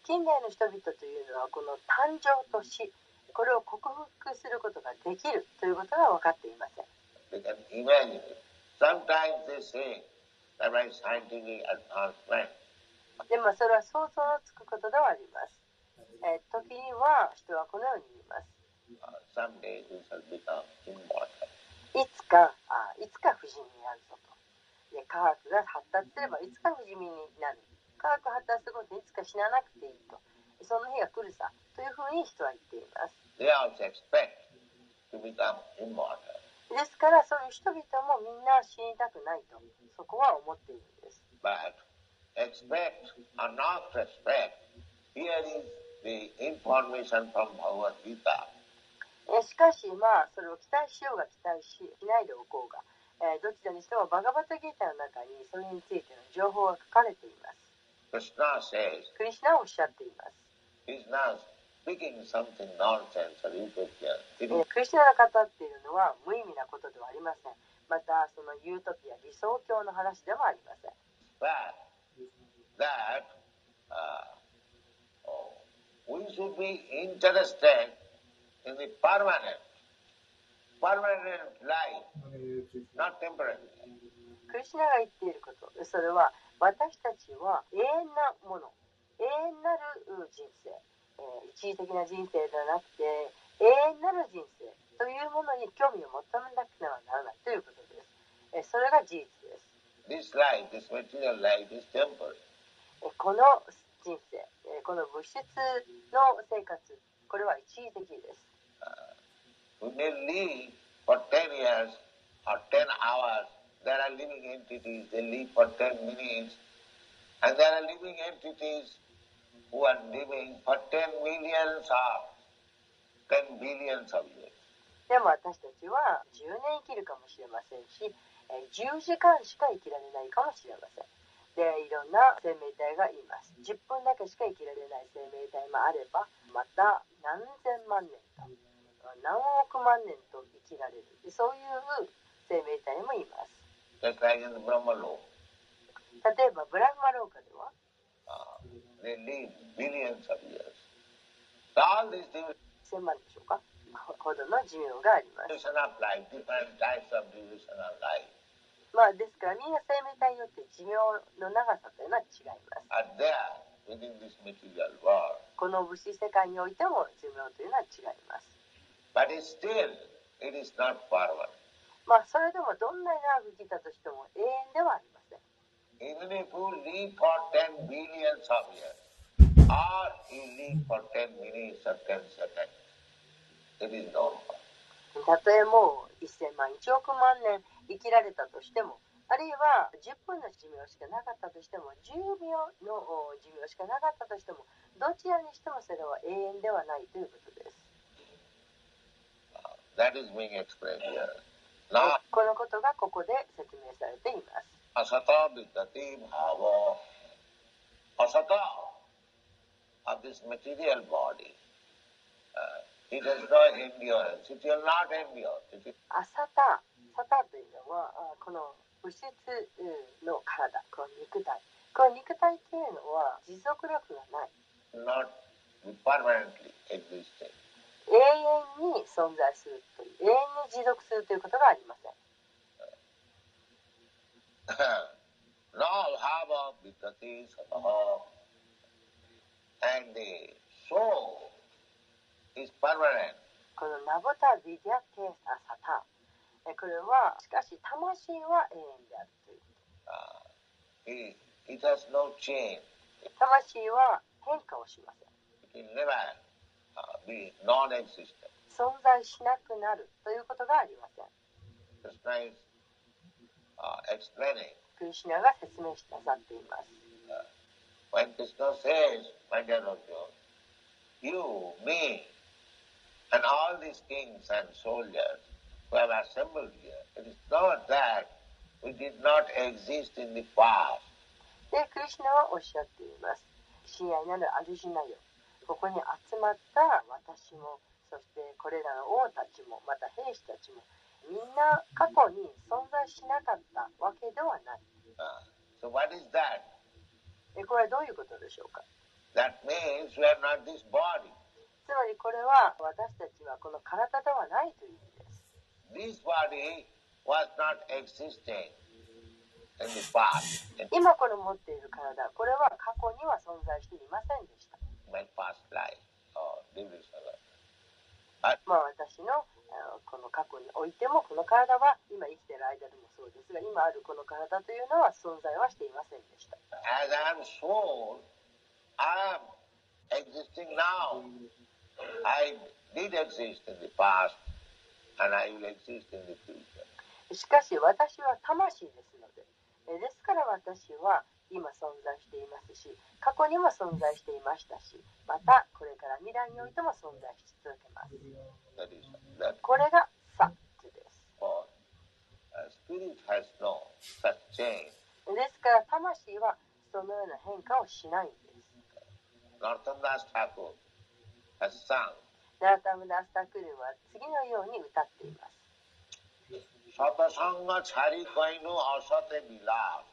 近代の人々というのはこの誕生と死これを克服することができるということが分かっていません。でもそれは想像のつくことではあります、えー時には人はこのように言います。uh. いつかあいつか不死身になるぞと。で科学が発達すればいつか不死身になる。科学発達することでいつか死ななくていいと。その日が来るさというふうに人は言っています.ですからそういう人々もみんな死にたくないと。そこは思っているんです。But expect or not expect, here is the information from Bhagavad Gita. えーしかしまあそれを期待しようが期待ししないでおこうが、えーどちらにしてもバガバタギータの中にそれについての情報が書かれています。Krishna says, クリシュナはおっしゃっています、not speaking something クリシュナが語っているのは無意味なことではありません。またそのユートピア理想郷の話でもありません。Fact that uh, we should be interested in the permanent, permanent life, not temporary. クリシナが言っていること。それは私たちは永遠なもの。永遠なる人生、えー一時的な人生ではなくて永遠なる人生というものに興味を持たなくてはならないということです、えーそれが事実です。This life, this material life is temporary. この人生、この物質の生活、これは一時的です。Uh, we may live for 10 years or 10 hours. There are living entities, they live for 10 minutes. And there are living entities who are living for 10 millions of, 10 billions of years. でも私たちは10年生きるかもしれませんし、10時間しか生きられないかもしれません。で、いろんな生命体がいます。10分だけしか生きられない生命体もあれば、また何千万年と、何億万年と生きられる。そういう生命体もいます。例えば、ブラフマローカでは、Uh, they live billions of years. So all these division 1000万でしょうか？ほどの寿命があります。まあですから、人間な生命体によって寿命の長さというのは違います。この物世界においても寿命は違います。まあそれでもどんなに長く来たとしても永遠ではありません。たとえもう1000万、1億万年生きられたとしても、あるいは10分の寿命しかなかったとしても、10秒のお寿命しかなかったとしても、どちらにしてもそれは永遠ではないということです。That is being explained here. Now, このことがここで説明されています。asata vidyati bhava, asata of this material body, uh, アサタ、サタというのは、この物質の体、この肉体。この肉体というのは持続力がない。永遠に存在するという、永遠に持続するということがありません。and the soul このナブタ・ビディア・ケンサ・サタ。これは、しかし、魂は永遠であるということ。Uh, he, he no、魂は変化をしません。Never, uh, 存在しなくなるということがありません。クリシナが説明してなさっています。When Krishna says, my dear Lord, you, me, and all these kings and soldiers who have assembled here, it is not that we did not exist in the past. で、クリシュナはおっしゃっています。親愛なるアルジュナよ。ここに集まった私も、そしてこれらの王たちも、また兵士たちも、みんな過去に存在しなかったわけではない。 Uh, so what is that? えこれはどういうことでしょうか That means we are not this body. つまりこれは私たちはこの体ではないという意味です。This body was not existing in the past, 今この持っている体、これは過去には存在していませんでした。my past life or previous life. まあ私のこの過去においてもこの体は今生きている間でもそうですが今あるこの体というのは存在はしていませんでした。As I am soul, I am existing now. I did exist in the past and I will exist in the future. しかし私は魂ですので、えですから私は今存在していますし、過去にも存在していましたし、またこれから未来においても存在し続けます。これがサッチです。ですから魂はそのような変化をしないんです。Narottam Das Thakur has sung ナータムダスタクルは次のように歌っています。 শতসঙ্গ ছাড়ি কইনু অসতে বিলাস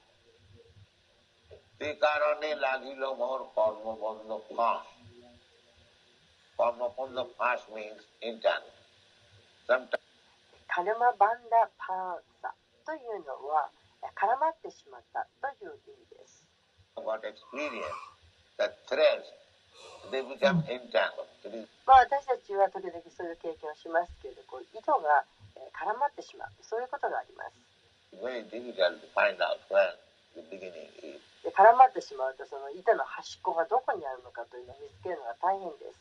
তে কারণে লাগিল মোর কর্মবন্ধ ফাঁস কর্মবন্ধ ফাঁস means internet Sometimes カルマバンダパーサというのは絡まってしまったという意味です。 what experience, the threads, デ、私たちは時々そういう経験をしますけど、こう糸が絡まってしまう、そういうことがあります。で絡まってしまうとその板の端っこがどこにあるのかというのを見つけるのが大変です。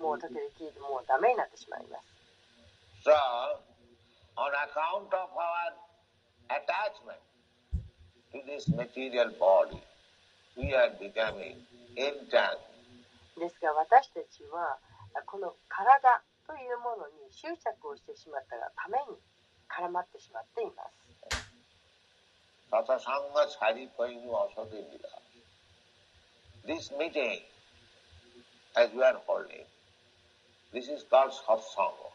もう時々もうダメになってしまいます。So, on account of our attachment to this material body, ですが私たちはこの体というものに執着をしてしまったがために絡まってしまっています。This meeting, as we are holding, this is called satsanga.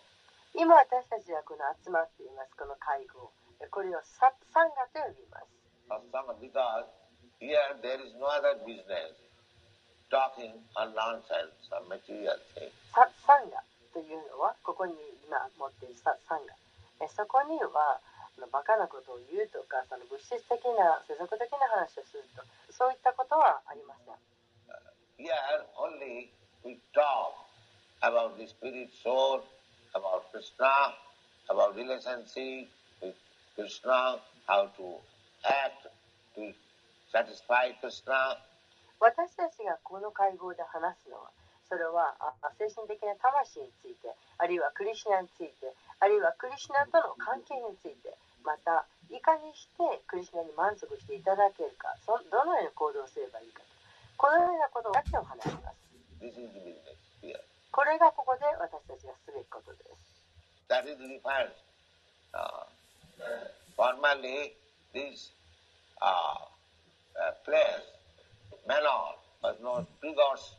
今私たちはこの集まっています、この会合。これをサッサンガと呼びます。サッサンガ、because here there is no other business talking on nonsense, on material things. サッサンガというのはここに今持っているサッサンガえそこには そのバカなことを言うとか、その物質的な、世俗的な話をすると、そういったことはありません。 Here only we talk about the spirit soul, about Krishna, about relationship with Krishna, how to act to satisfy Krishna. 私たちがこの会合で話すのは、それはあ精神的な魂について、あるいはクリシュナについて、あるいはクリシュナとの関係について、また、いかにしてクリシュナに満足していただけるか、そどのように行動すればいいかと、このようなことだけを話します。これがここで私たちがすべきことです。That is difference. Uh, formerly, this uh, uh, place, Manon, was known Pigos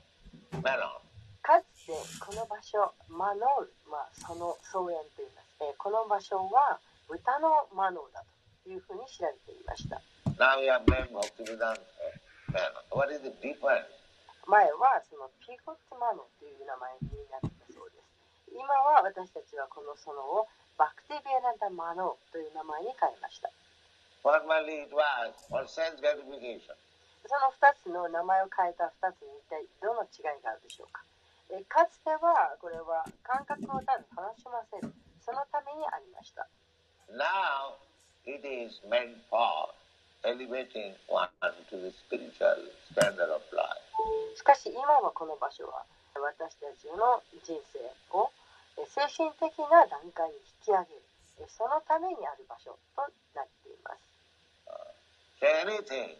Manon? かつてこの場所、マノール、まあ、その草園と言います、えーこの場所は豚のマノーだというふうに知られていました。Now we have named Bhaktivedanta Manon. What is the difference? 前はそのピゴッツマノという名前になったそうです。今は私たちはこの園をバクティビアナンダマノという名前に変えました。Formerly it was for sense gratification. その2つの名前を変えた2つに一体どの違いがあるでしょうか？えーかつてはこれは感覚をただ楽しませる、そのためにありました。Now it is meant for elevating one to the spiritual standard of life. しかし今はこの場所は私たちの人生をえー精神的な段階に引き上げる、えーそのためにある場所となっています。anything.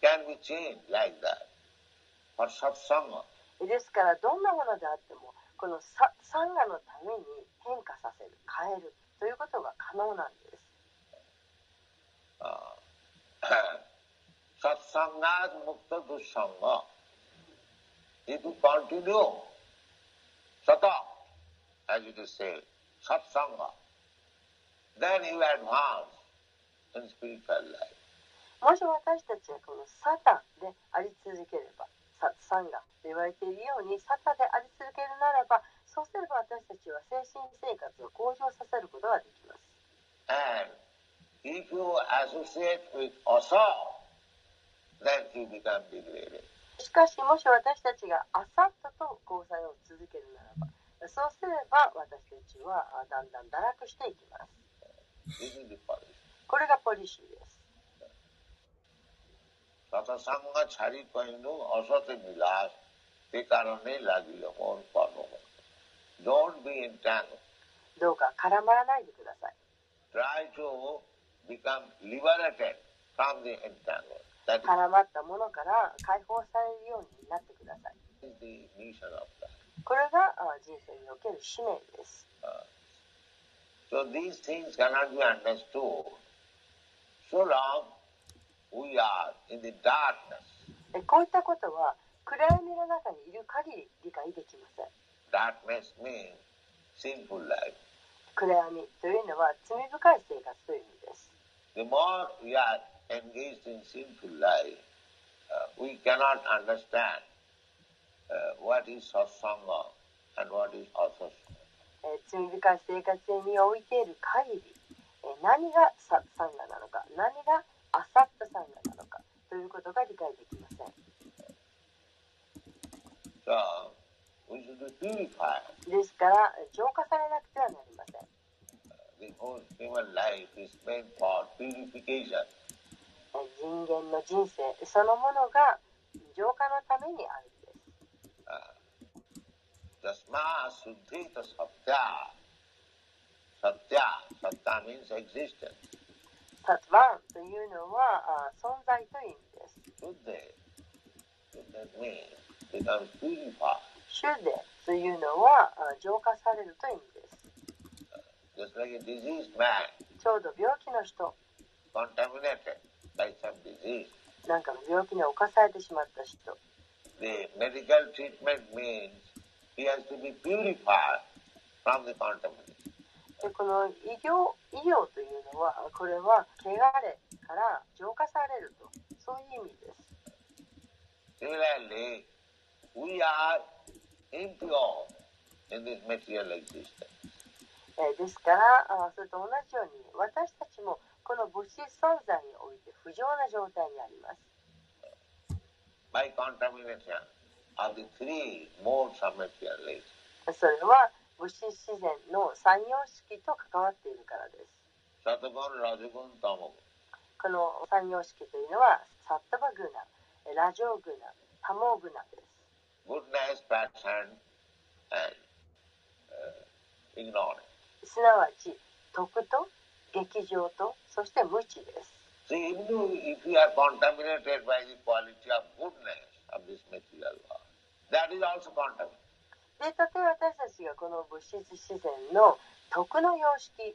Can be changed like that? For サムですから、どんなものであっても、このサ,サンガのために変化させる、変えるということが可能なんです。サッサンガーズ・ムクタ・ドゥ・シャンガー、イト・コンティ、サタ、アジト・セイ、サッサンガー、デン・ユ・アドバンス。もし私たちがこのサタであり続ければササンガと言われているようにサタであり続けるならばそうすれば私たちは精神生活を向上させることができますしかしもし私たちがアサッタと交際を続けるならばそうすれば私たちはだんだん堕落していきます This is the policy. これがポリシーです。どうか絡まらないでください。絡まったものから解放されるようになってください。これが人生における使命です。Uh, so these things cannot be understood so long we are in the darkness. えこういったことは暗闇の中にいる限り理解できません Darkness means sinful life. 暗闇というのは罪深い生活という意味です The more we are engaged in sinful life, uh, we cannot understand uh, what is satsanga and what is asasanga. えー罪深い生活に身を置いている限り、えー何がササンガなのか。何がアサッタサンガなのか。ということが理解できません.ですからえー浄化されなくてはなりません。人間の人生そのものが浄化のためにあるんです satya. Satya, means existence. サツワンというのはあ存在という意味です Suddhe, suddhe means becomes purified. シュデというのはあ浄化されるという意味です Just like a diseased man ちょうど病気の人 contaminated by some disease. なんかの病気に侵されてしまった人 The medical treatment means he has to be purified from the contamination. でこの医療医療というのはこれは汚れから浄化されるとそういう意味です we are impure in this material existence. えーですからあそれと同じように私たちもこの物質存在において不浄な状態にあります by contamination of the three modes of material life. それは武士自然の三様式と関わっているからです。サタバラジグナモグ。この三様式というのはサタバグナ、ラジオグナ、タモグナです。Goodness, passion, and、uh, ignorance。すなわち徳と劇場とそして無知です。See, でたとえ私たちがこの物質自然の徳の様式に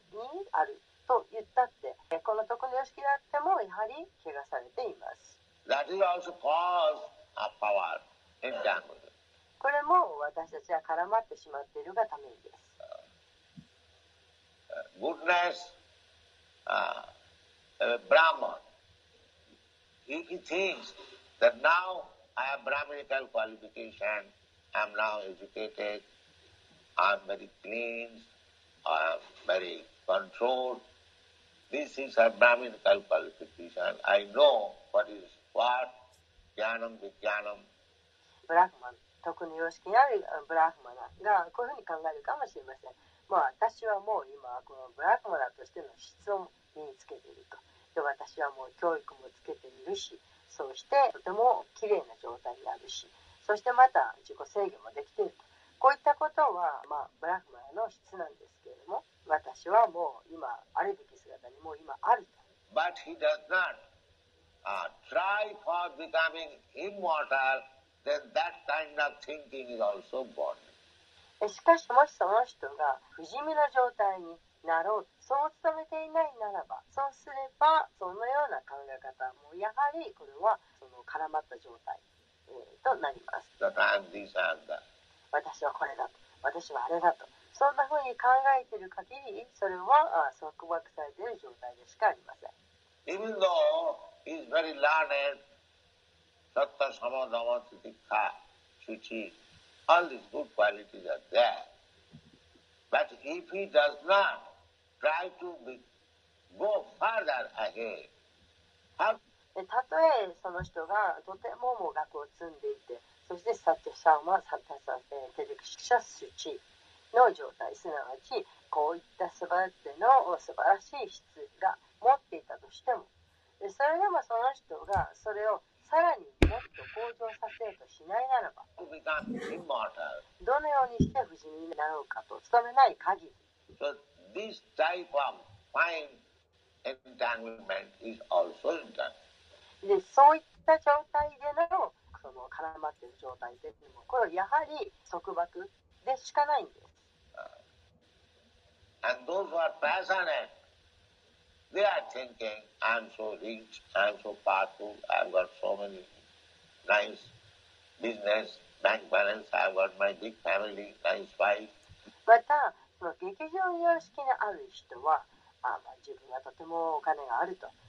あると言ったってえこの徳の様式であってもやはり汚されています That is also cause of power entanglement. これも私たちが絡まってしまっているがためにです Uh, goodness, uh, Brahman, if he thinks that now I have Brahminical qualification, I am now educated, I am very clean, I am very controlled. This is a Brahminical qualification. I know what is what, Jnanam, Vijnanam, ブラフマン徳の様式にあるブラフマナがこういうふうに考えるかもしれませんまあ私はもう今このブラフマナとしての質を身につけているとで私はもう教育もつけているしそうしてとても綺麗な状態にあるしそしてまた自己制御もできている。とこういったことは、まあ、ブラフマナの質なんですけれども私はもう今あるべき姿にもう今あると。But he does not uh, try for becoming immortal, then that kind of thinking is also born. えしかしもしその人が不死身の状態になろうそう努めていないならばそうすればそのような考え方もやはりこれはその絡まった状態、えーとなります That I am this, am that. 私はこれだと私はあれだとそんな風に考えている限りそれはあ束縛されている状態でしかありません Even though he is very learned, Satta, Sama, Dhamma, Titikha, Shuchi, all these good qualities are there. But if he does not try to be, go further ahead, how でたとえその人がとてももう学を積んでいてそしてサッチャシャーマサッタサテレクシャスチの状態すなわちこういった素晴らしいの素晴らしい質が持っていたとしてもでそれでもその人がそれをさらにもっと向上させようとしないならばどのようにして不死身になろうかと努めない限り So this type of fine entanglement is also entanglement. でそういった状態でのその絡まっている状態でもこれはやはり束縛でしかないんです。And those who are passionate, they are thinking, I'm so rich, I'm so powerful, I've got so many nice business, bank balance, I've got my big family, nice wife. またその劇場様式にある人はあ、まあ、自分はとてもお金があると、えー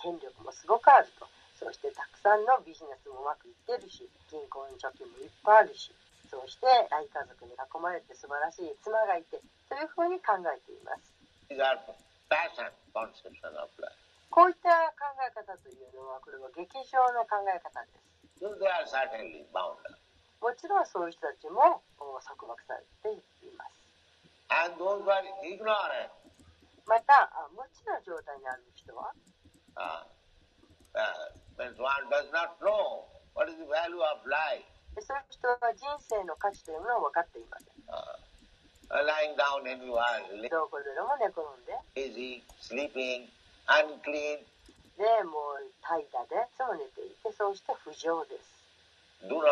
権力もすごくあると。そしてたくさんのビジネスもうまくいってるし銀行に貯金もいっぱいあるしそうして大家族に囲まれて素晴らしい妻がいてというふうに考えています.こういった考え方というのはこれは劇場の考え方です.もちろんそういう人たちもお束縛されています。And those who are ignorant, またあ無知な状態にある人はその人は人生の価値というものを分かっていませ。どこでも寝込んで、busy, で、寝ていて、そして不浄です。Do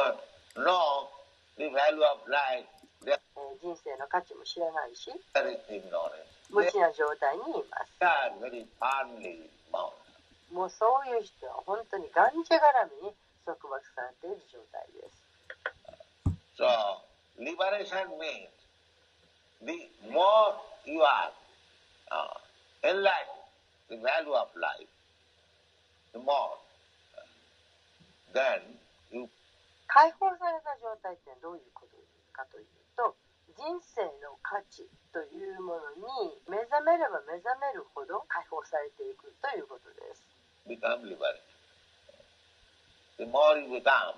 人生の価値も知らないし、無知な状態にいます。もうそういう人は本当にがんじがらめに束縛されている状態です So, liberation means the more you are uh, enlightened, the value of life, the more, uh, then you 解放された状態ってどういうことかというと人生の価値というものに目覚めれば目覚めるほど解放されていくということです。Become liberated. The more you become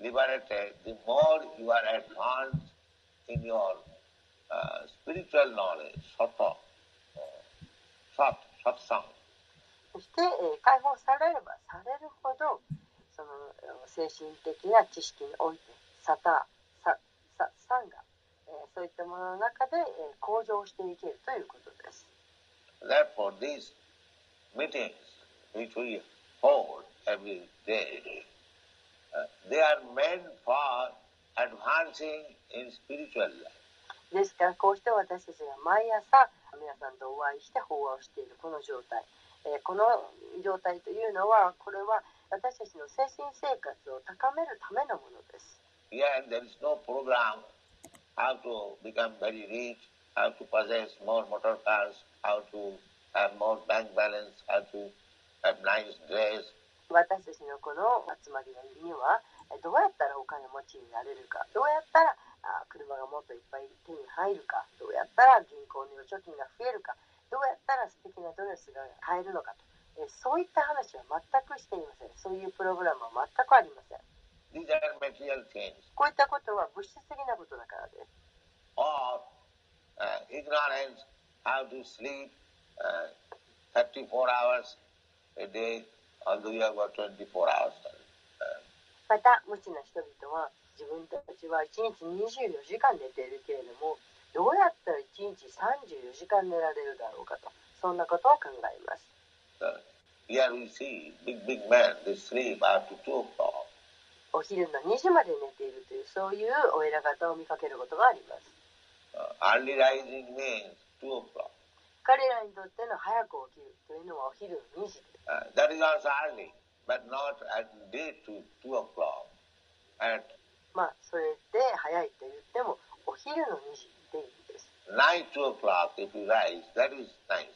liberated, the more you are advanced in your uh, spiritual knowledge, sattva, uh, sat, satsang. そして、えー解放されればされるほどそのえー精神的な知識においてサタサササンが、えーそういったものの中で、えー向上していけるということです。Therefore, these meetings which we hold every day, uh, they are meant for advancing in spiritual life. ですからこうして私たちが毎朝皆さんとお会いして法話をしているこの状態、えーこの状態というのはこれは私たちの精神生活を高めるためのものです。Here there is no program how to become very rich, how to possess more motor cars, how to have more bank balance, how to. 私たちのこの集まりにはえどうやったらお金持ちになれるか。どうやったらあ車がもっといっぱい手に入るか。どうやったら銀行の預貯金が増えるか。どうやったら素敵なドレスが買えるのかと。えそういった話は全くしていません。そういうプログラムは全くありません.こういったことは物質的なことだからです。Or uh, ignorance how to sleep uh, 34 hours a day, although you have got 24 hours. Uh, また無知な人々は自分たちは1日24時間寝ているけれどもどうやったら1日34時間寝られるだろうかとそんなことを考えます uh, here we see big, big men, they sleep up to 2 o'clock. お昼の2時まで寝ているというそういうお偉方を見かけることがあります Uh, early rising means 2 o'clock. 彼らにとっての早く起きるというのはお昼の2時です Uh, that is also early, but not at day to 2 o'clock. At まあそれで早いと言ってもお昼の2時っていう意味です night 2 o'clock, if you rise, that is nice.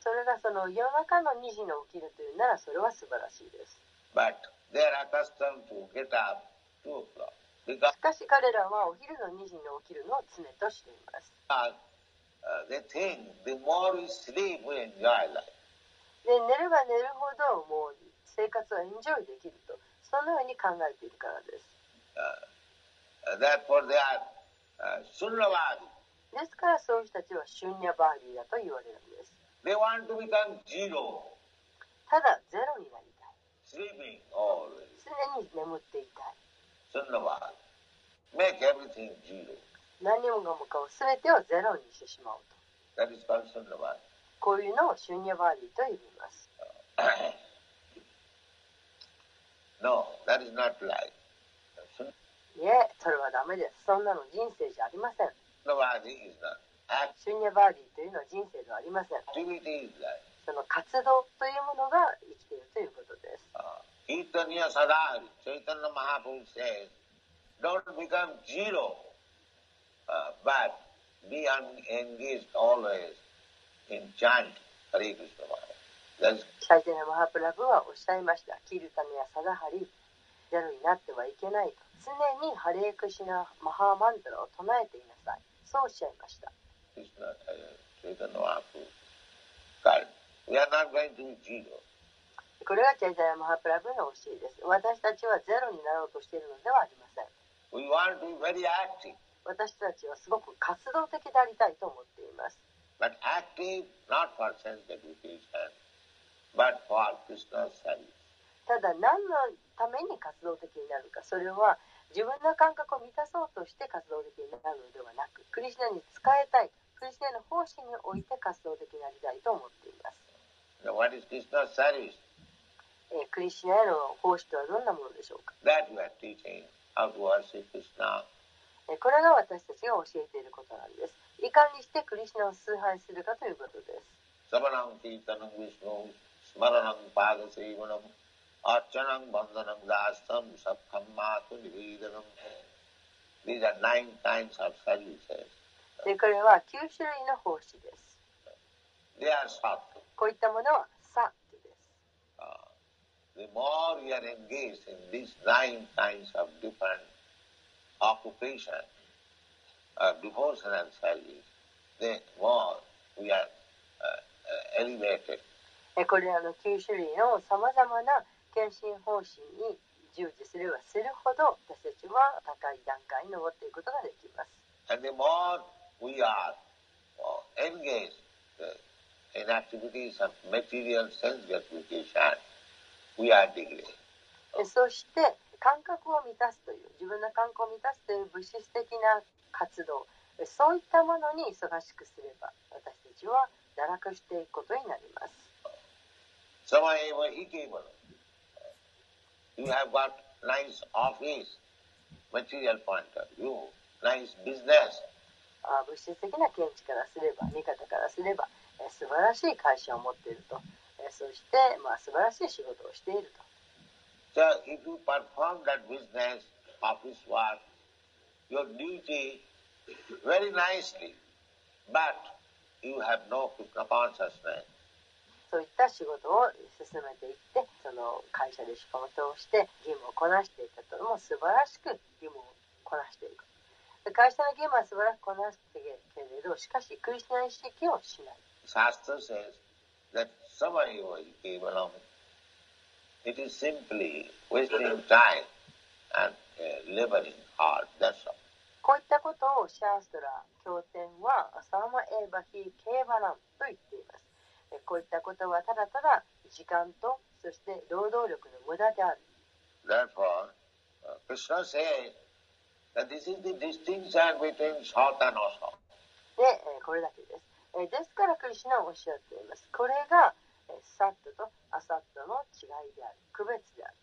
それがその夜中の2時に起きるというならそれは素晴らしいです But they are accustomed to get up 2 o'clock しかし彼らはお昼の2時に起きるのを常としています uh, they think the more we sleep, we enjoy life. で寝れば寝るほどもう生活はエンジョイできると。そのように考えているからです、uh, uh, are, uh, ですからそういう人たちはシュバーデーだと言われるんです。They want to ーただゼロになりたい。Sleeping 常に眠っていたい。シュンニャバ Make everything zero. 何もかもかを全てをゼロにしてしまうと。こういうのをシュンニャバーディーと呼びます no, that is not life. いえそれはダメですそんなの人生じゃありません Sunnavadi is not. シュンニャバーディーというのは人生ではありません Activity is life. その活動というものが生きているということです Uh, Kirtanya Sadhari, Chaitanya Mahaprabhu says, don't become zero, uh, but be engaged always イテナ・マハプラブはおっしゃいました。キルタネやサダハリ、ゼロになってはいけないと。常にハレークシナ・マハマントラを唱えていなさい。そうおっしゃいました。Uh. これがチャイタナ・マハプラブの教えです。私たちはゼロになろうとしているのではありません。We want to be very active, 私たちはすごく活動的でありたいと思っています。But active not for sense gratification, but for Krishna's service. ただ何のために活動的になるか、それは自分の感覚を満たそうとして活動的になるのではなく、クリシナに仕えたい、クリシナの奉仕において活動的になりたいと思っています。Now, what is Krishna's service? えークリシナへの奉仕とはどんなものでしょうか、That you are teaching how to worship Krishna, えーこれが私たちが教えていることなんです。いかにしてクリスナを崇拝するかということです。サバランキータナンクリスナウスマラナンパーガセイバナムアッチャナンバンダナンダアスムサブカンマートニビーダナムでこれは九種類の奉仕です。でこういったものはサッです、The more you are engaged in these kinds of different occupation, uh, devotional service, the more we are uh, uh, elevated. えこれらの9種類のさまざまな献身方針に従事すればするほど私たちは高い段階に登っていくことができます。And the more we are uh, engaged uh, in activities of material sense gratification, we are degraded. えそして感覚を満たすという自分の感覚を満たすという物質的な活動えそういったものに忙しくすれば私たちは堕落していくことになります。Ikevana. You have got nice office, material point of view, nice business. あ物質的な見地からすれば見方からすればえ素晴らしい会社を持っているとえそして、まあ、素晴らしい仕事をしていると So if you perform that business, office work, your duty very nicely, but you have no consciousness. そういった仕事を進めていって、その会社で仕事をして、義務をこなしていたと、もう素晴らしく義務をこなしていく。会社の義務は素晴らしくこなしていけれど、しかし、クリスナ意識をしない。It is simply wasting time and living heart. That's こういったことをシャーストラ教典はサーマエーバヒーケーバランと言っています。こういったことはただただ時間とそして労働力の無駄である。で、これだけです。ですから、クリスナはおっしゃっています。これがサットとアサットの違いである区別である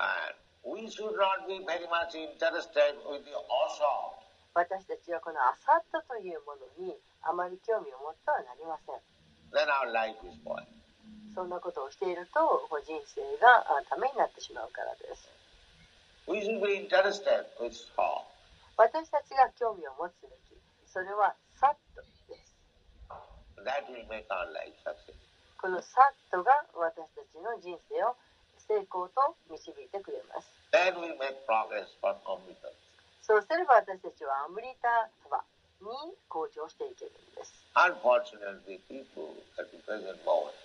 And we should not be very much interested with the Asat. 私たちはこのアサットというものにあまり興味を持ってはなりません Then our life is spoiled. そんなことをしているとご人生があためになってしまうからです We should be interested with. 私たちが興味を持つべきそれはサットです That will make our life success. このサットが私たちの人生を成功と導いてくれます Then we make progress for Amrita. そうすれば私たちはアムリタサバに向上していけるんです Unfortunately, people at the present moment,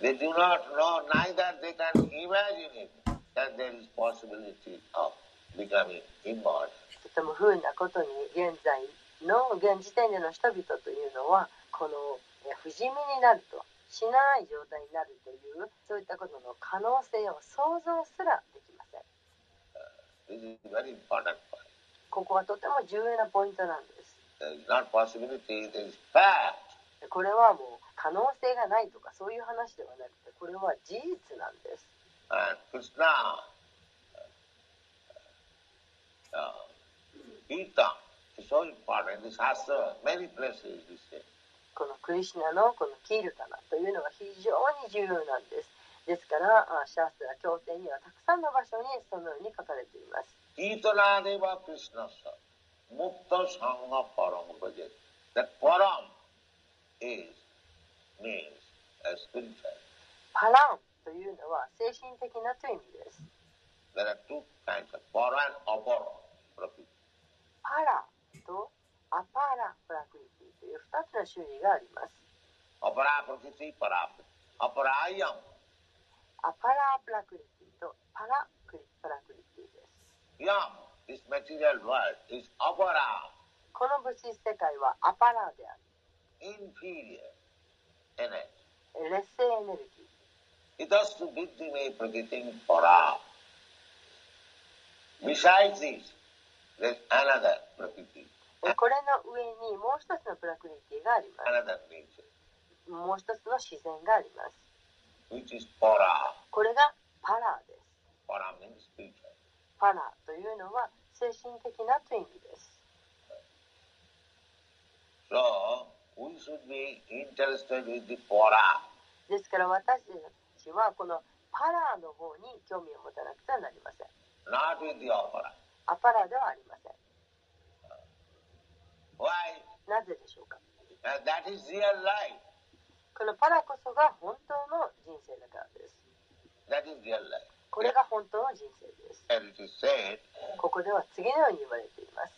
they do not know, neither they can imagine it, that there is possibility of becoming immortal. とても不運なことに現在の現時点での人々というのはこのえ不死身になるとしない状態になるというそういったことの可能性を想像すらできません.ここはとても重要なポイントなんです.これはもう可能性がないとかそういう話ではなくてこれは事実なんです。Uh, このクリシナのこのキールタナというのが非常に重要なんです。ですからシャースラ経典にはたくさんの場所にそのように書かれています。キトラーデバクシナサもっとサンガパラムバジェッでパラムンというのは精神的なという意味です。パラとアパラプラクリという2つの種類があります。アパラプラクリティ、パラ、アパライアン。アパラプラクリティとパラクリ,パラクリティです。イアン、this material world is アパラ。この物質世界はアパラである。インフィリアエネルギー。レッセエネルギー。イトスとビッティメイプラクリティンパラ。besides this, there's another property. これの上にもう一つのプラクリティがありますもう一つの自然があります which is Para. これがパラです Para means spiritual. パラというのは精神的なという意味です So, we should be interested with the Para. ですから私たちはこのパラの方に興味を持たなくてはなりません not with the opera. アパラではありません?なぜでしょうか Uh, that is real life. このパラこそが本当の人生だからです.これが本当の人生です。And it is said, ここでは次のように言われています。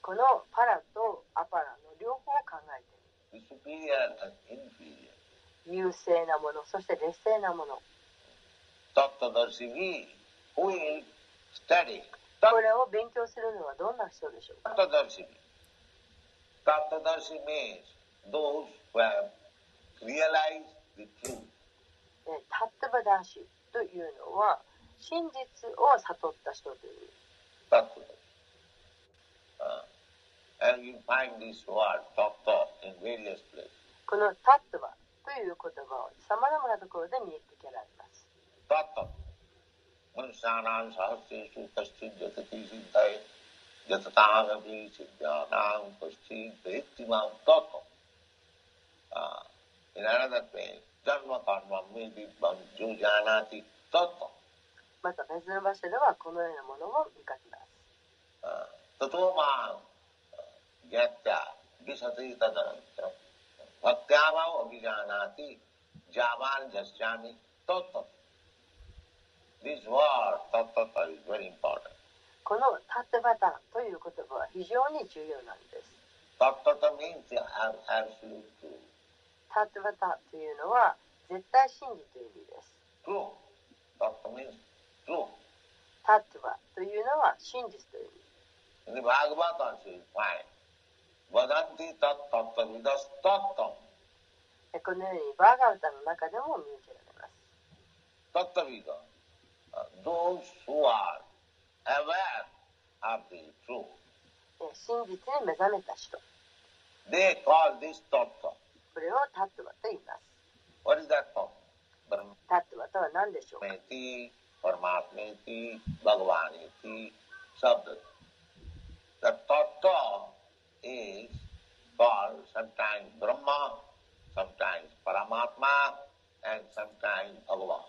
このパラとアパラの両方を考えて。優勢なもの、そして劣勢なもの。これを勉強するのはどん。な人でしょうかタタダルシミ。タタダルシミ means those who have realized the truth. タタバダーシというのは真実を悟った人という。タタダ。And you find this word, タタ in various places. このタタバという言葉をさまざまなところで見受けられます。タタ。Manushyanam sahasreshu kaschid jatati siddhaye jatataagapi siddhyanam kaschid bhrittimam tattva. Uh, in another place, janma karma maybe jo janati tattva. また別の場所ではこのようなものも見かけます。Uh, tato mam gyatya visati tadananta bhaktyavam abhijanati javan jasyami tattva. This word tattva is very important. このタットバタという言葉は非常に重要なんです。Tattva means the ab- absolute truth. タットバタというのは絶対真理という意味です。True. Tattva means true. タットバというのは真実という意味。In the Bhagavatam you find Vadanti tat tattva vidas tattvam. えこのようにバーガータの中でも見受けられます。Tattva vida. Uh, those who are aware of the truth. え真実に目覚めた人。 They call this tattva. これをタットバと言います。 What is that tattva? Brahmeti, タットバとは何でしょうか Paramatmeti, Bhagavaniti, Sabda. The tattva is called sometimes Brahma, sometimes Paramatma, and sometimes Bhagavan.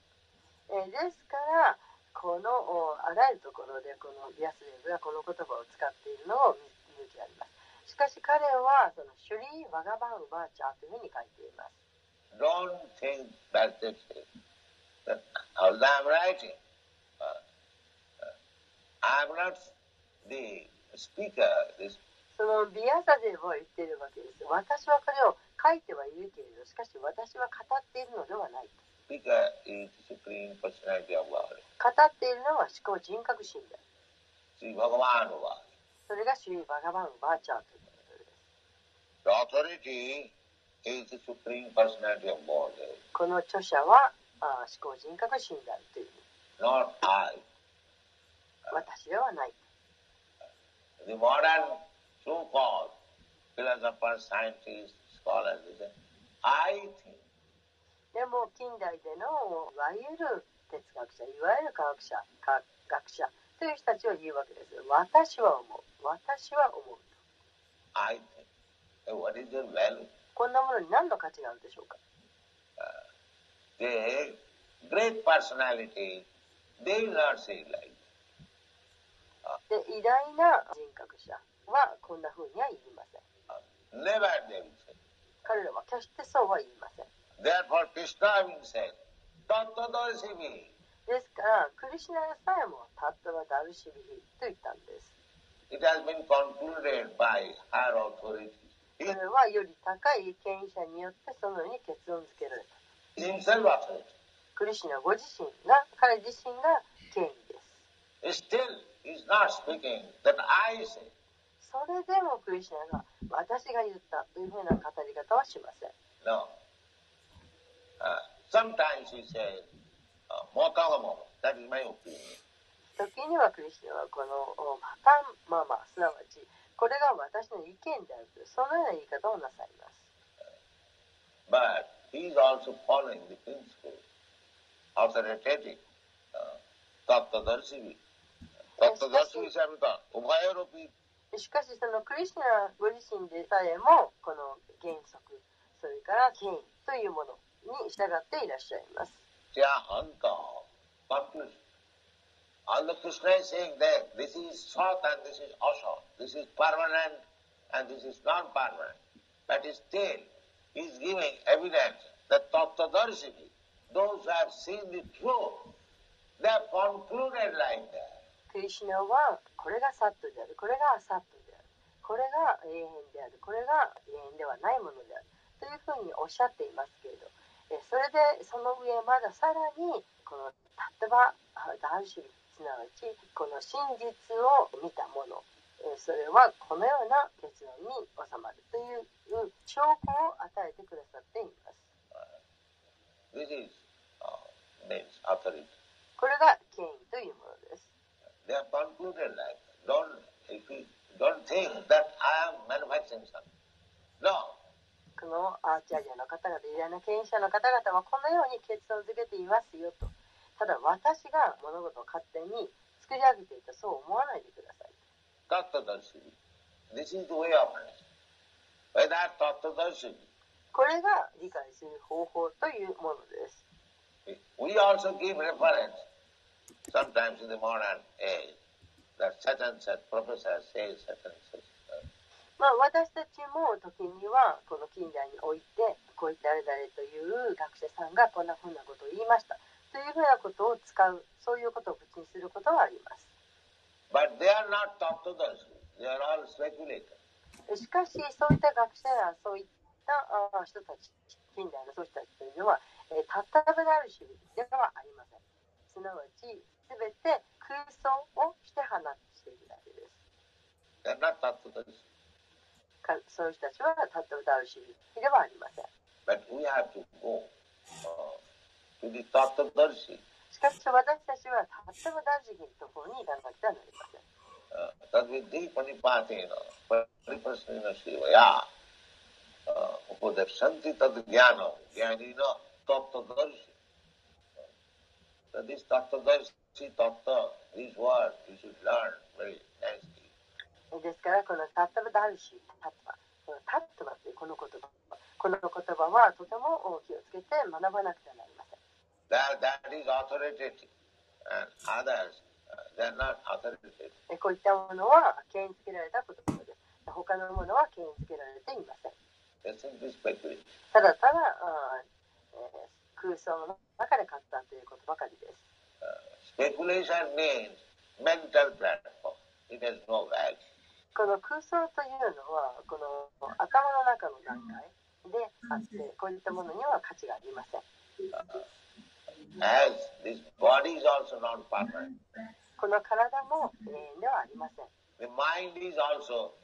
えーですから、このおあらゆるところでこのビアスレーブがこの言葉を使っているのを見見受けられます。しかし彼はそのシュリー・バガバン・ウバーチャーというふうに書いています。Don't think that this is that although I'm writing, uh, uh, I'm not the speaker, this そのビアサデーを言っているわけです。私はこれを書いてはいるけれど、しかし私は語っているのではない。語っているのは思考人格心である。Sri Bhagavan Uvacha. それがシュリー・バガバン・ウバーチャーということです。The authority is the Supreme Personality of God, この著者はあ思考人格心であるという not I. 私ではない。The modern so-called philosophers, scientists, scholars, they say, I think. でも近代でのいわゆる哲学者、いわゆる科学者、科学者という人たちは言うわけです。私は思う。私は思う。I think. What is their value? こんなものに何の価値があるでしょうか？The great personality, they will not say like で、偉大な人格者はこんな風には言いません。that. Never they will say. 彼らは決してそうは言いません。Therefore, Krishna will say, Tattvadarshimi. ですから、クリシュナさえもタッタバダルシビヒと言ったんです。It has been concluded by higher authorities. それはより高い権威者によってそのように結論付けられた。Himself authority. クリシュナご自身が、彼自身が権威です。Still, he is not speaking that I say. それでもクリシュナが私が言ったというふうな語り方はしません。No. Uh, sometimes he says, uh, Motagamo. That is my opinion. 時にはクリシュナはこのおパタンママ、すなわちこれが私の意見であるとそのような言い方をなさいます。But he is also following the principle authoritative uh, tattvadarshi. Tattvadarshi is Ubhayaropi しかしそのクリシュナご自身でさえもこの原則それから権威というものに従っていらっしゃいます。Jahanta, conclusion. Although Krishna is saying that this is Sat and this is Asat, this is permanent and this is non-permanent, but still he is giving evidence that Tattvadarshi, those who have seen the truth, they have concluded like that. クリシュナはこれがサットである、これがアサットである、これが永遠である、これが永遠ではないものであるというふうにおっしゃっていますけれど、えそれでその上まださらにこの例えば男子すなわちこの真実を見たものそれはこのような結論に収まるという証拠を与えてくださっています。これが権威というものです。このアーチャージャの方々、偉大な権威者の方々はこのように結論付けていますよと。ただ私が物事を勝手に作り上げていたそう思わないでください。Tattvadarshi. This is the way of understanding. Without Tattvadarshi, これが理解する方法というものです。we also give reference sometimes in the modern age that such and such professor says such and such. まあ私たちも時にはこの近代においてこういった誰々という学者さんがこんなふうなことを言いましたというふうなことを使うそういうことを口にすることはあります。But they are not Tattvadarshi. They are all speculators. しかしそういった学者やそういったあ人たち近代のそういう人たちというのは、えー、たったぶなる種類ではありませんすなわち全て空想をして放っているだけです They are not Tattvadarshi. かそういう人たちはたったぶなる種類ではありません But we have to go uh, to the Tattvadarshi. しかし私たちはたったぶなるのところに行かなくてはなりません Uh, uh. ですからこのタッタバ男子タッタバタッタバというこの言葉この言葉はとても気をつけて学ばなくてはなりません。That, that is authoritative and others they're not authoritative. こういったものは権威付けられた言葉です。他のものは権威付けられていません。ただただ空想の中で買ったということばかりです。Speculation means mental platform. It has no value. この空想というのは、この頭の中の段階であって、こういったものには価値がありません。As this body is also not permanent. この体も永遠ではありません。The mind is also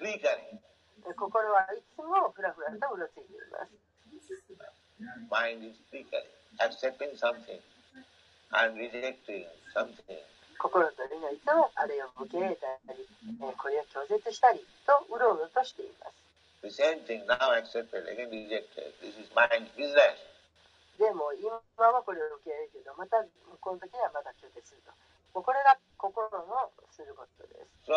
flickering. 心はいつもふらふらとうろついています。Mind is flickering, accepting something and rejecting something. 心と理い糸をあれを受け入れたり、え、これを拒絶したりとうろうろとしています。でも今はこれを受け入れるけど、また向こうの時にはまた拒絶すると。もうこれが心のすることです。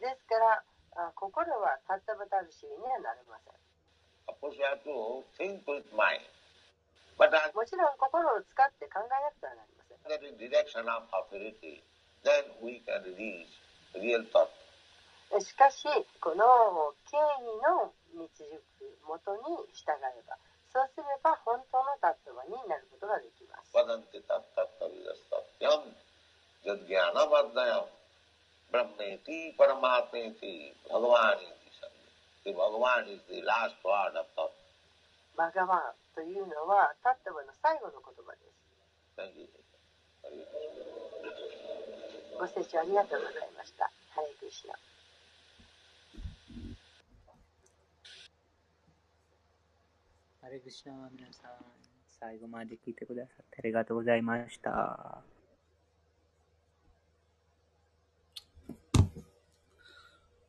ですから、心はたったばたるしにはなれません。But as もちろん心を使って考えなくてはなりません。 that in direction of authority, then we can reach real thought. しかし、この権威の導くもとに従えば、そうすれば本当のタットバになることができます。 वदन्ति तत्तत्तविदस्तत्यं यज्ञानमद्वयं ब्रह्मेति परमात्मेति भगवानेति सन्ति The Bhagavan is the last word of というのはタットバの最後の言葉です。ご清聴ありがとうございました。ハレクリシナ。ハレクシナ皆さん、最後まで聞いてくださってありがとうございました。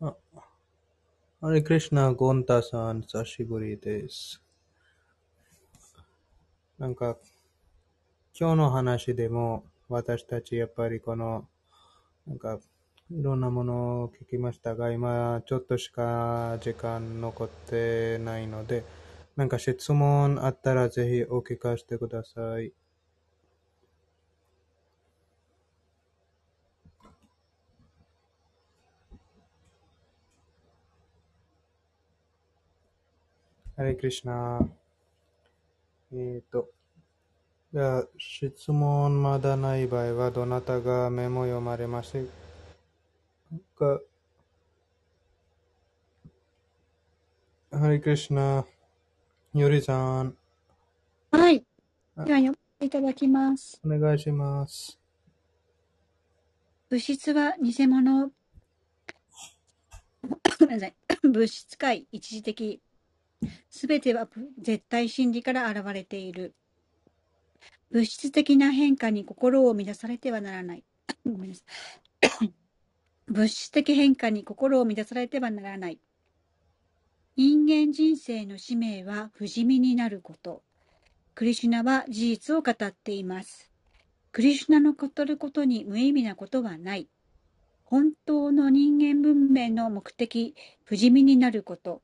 あハレクリシナ、ゴンタさん、久しぶりです。なんか、今日の話でも、私たちやっぱりこの、なんか、いろんなものを聞きましたが、今、ちょっとしか時間残ってないので、なんか質問あったらぜひお聞かせてください。ハレクリシナ。えっ、と、じゃあ、質問まだない場合は、どなたがメモ読まれますかハレクリシナ。ヨリさん、はい。であは読んでいただきます。お願いします。物質は偽物。ごめんなさい。物質界一時的。すべては絶対真理から現れている。物質的な変化に心を乱されてはならない。ごめんなさい。物質的変化に心を乱されてはならない。人間人生の使命は不死身になること。クリシュナは事実を語っています。クリシュナの語ることに無意味なことはない。本当の人間文明の目的、不死身になること。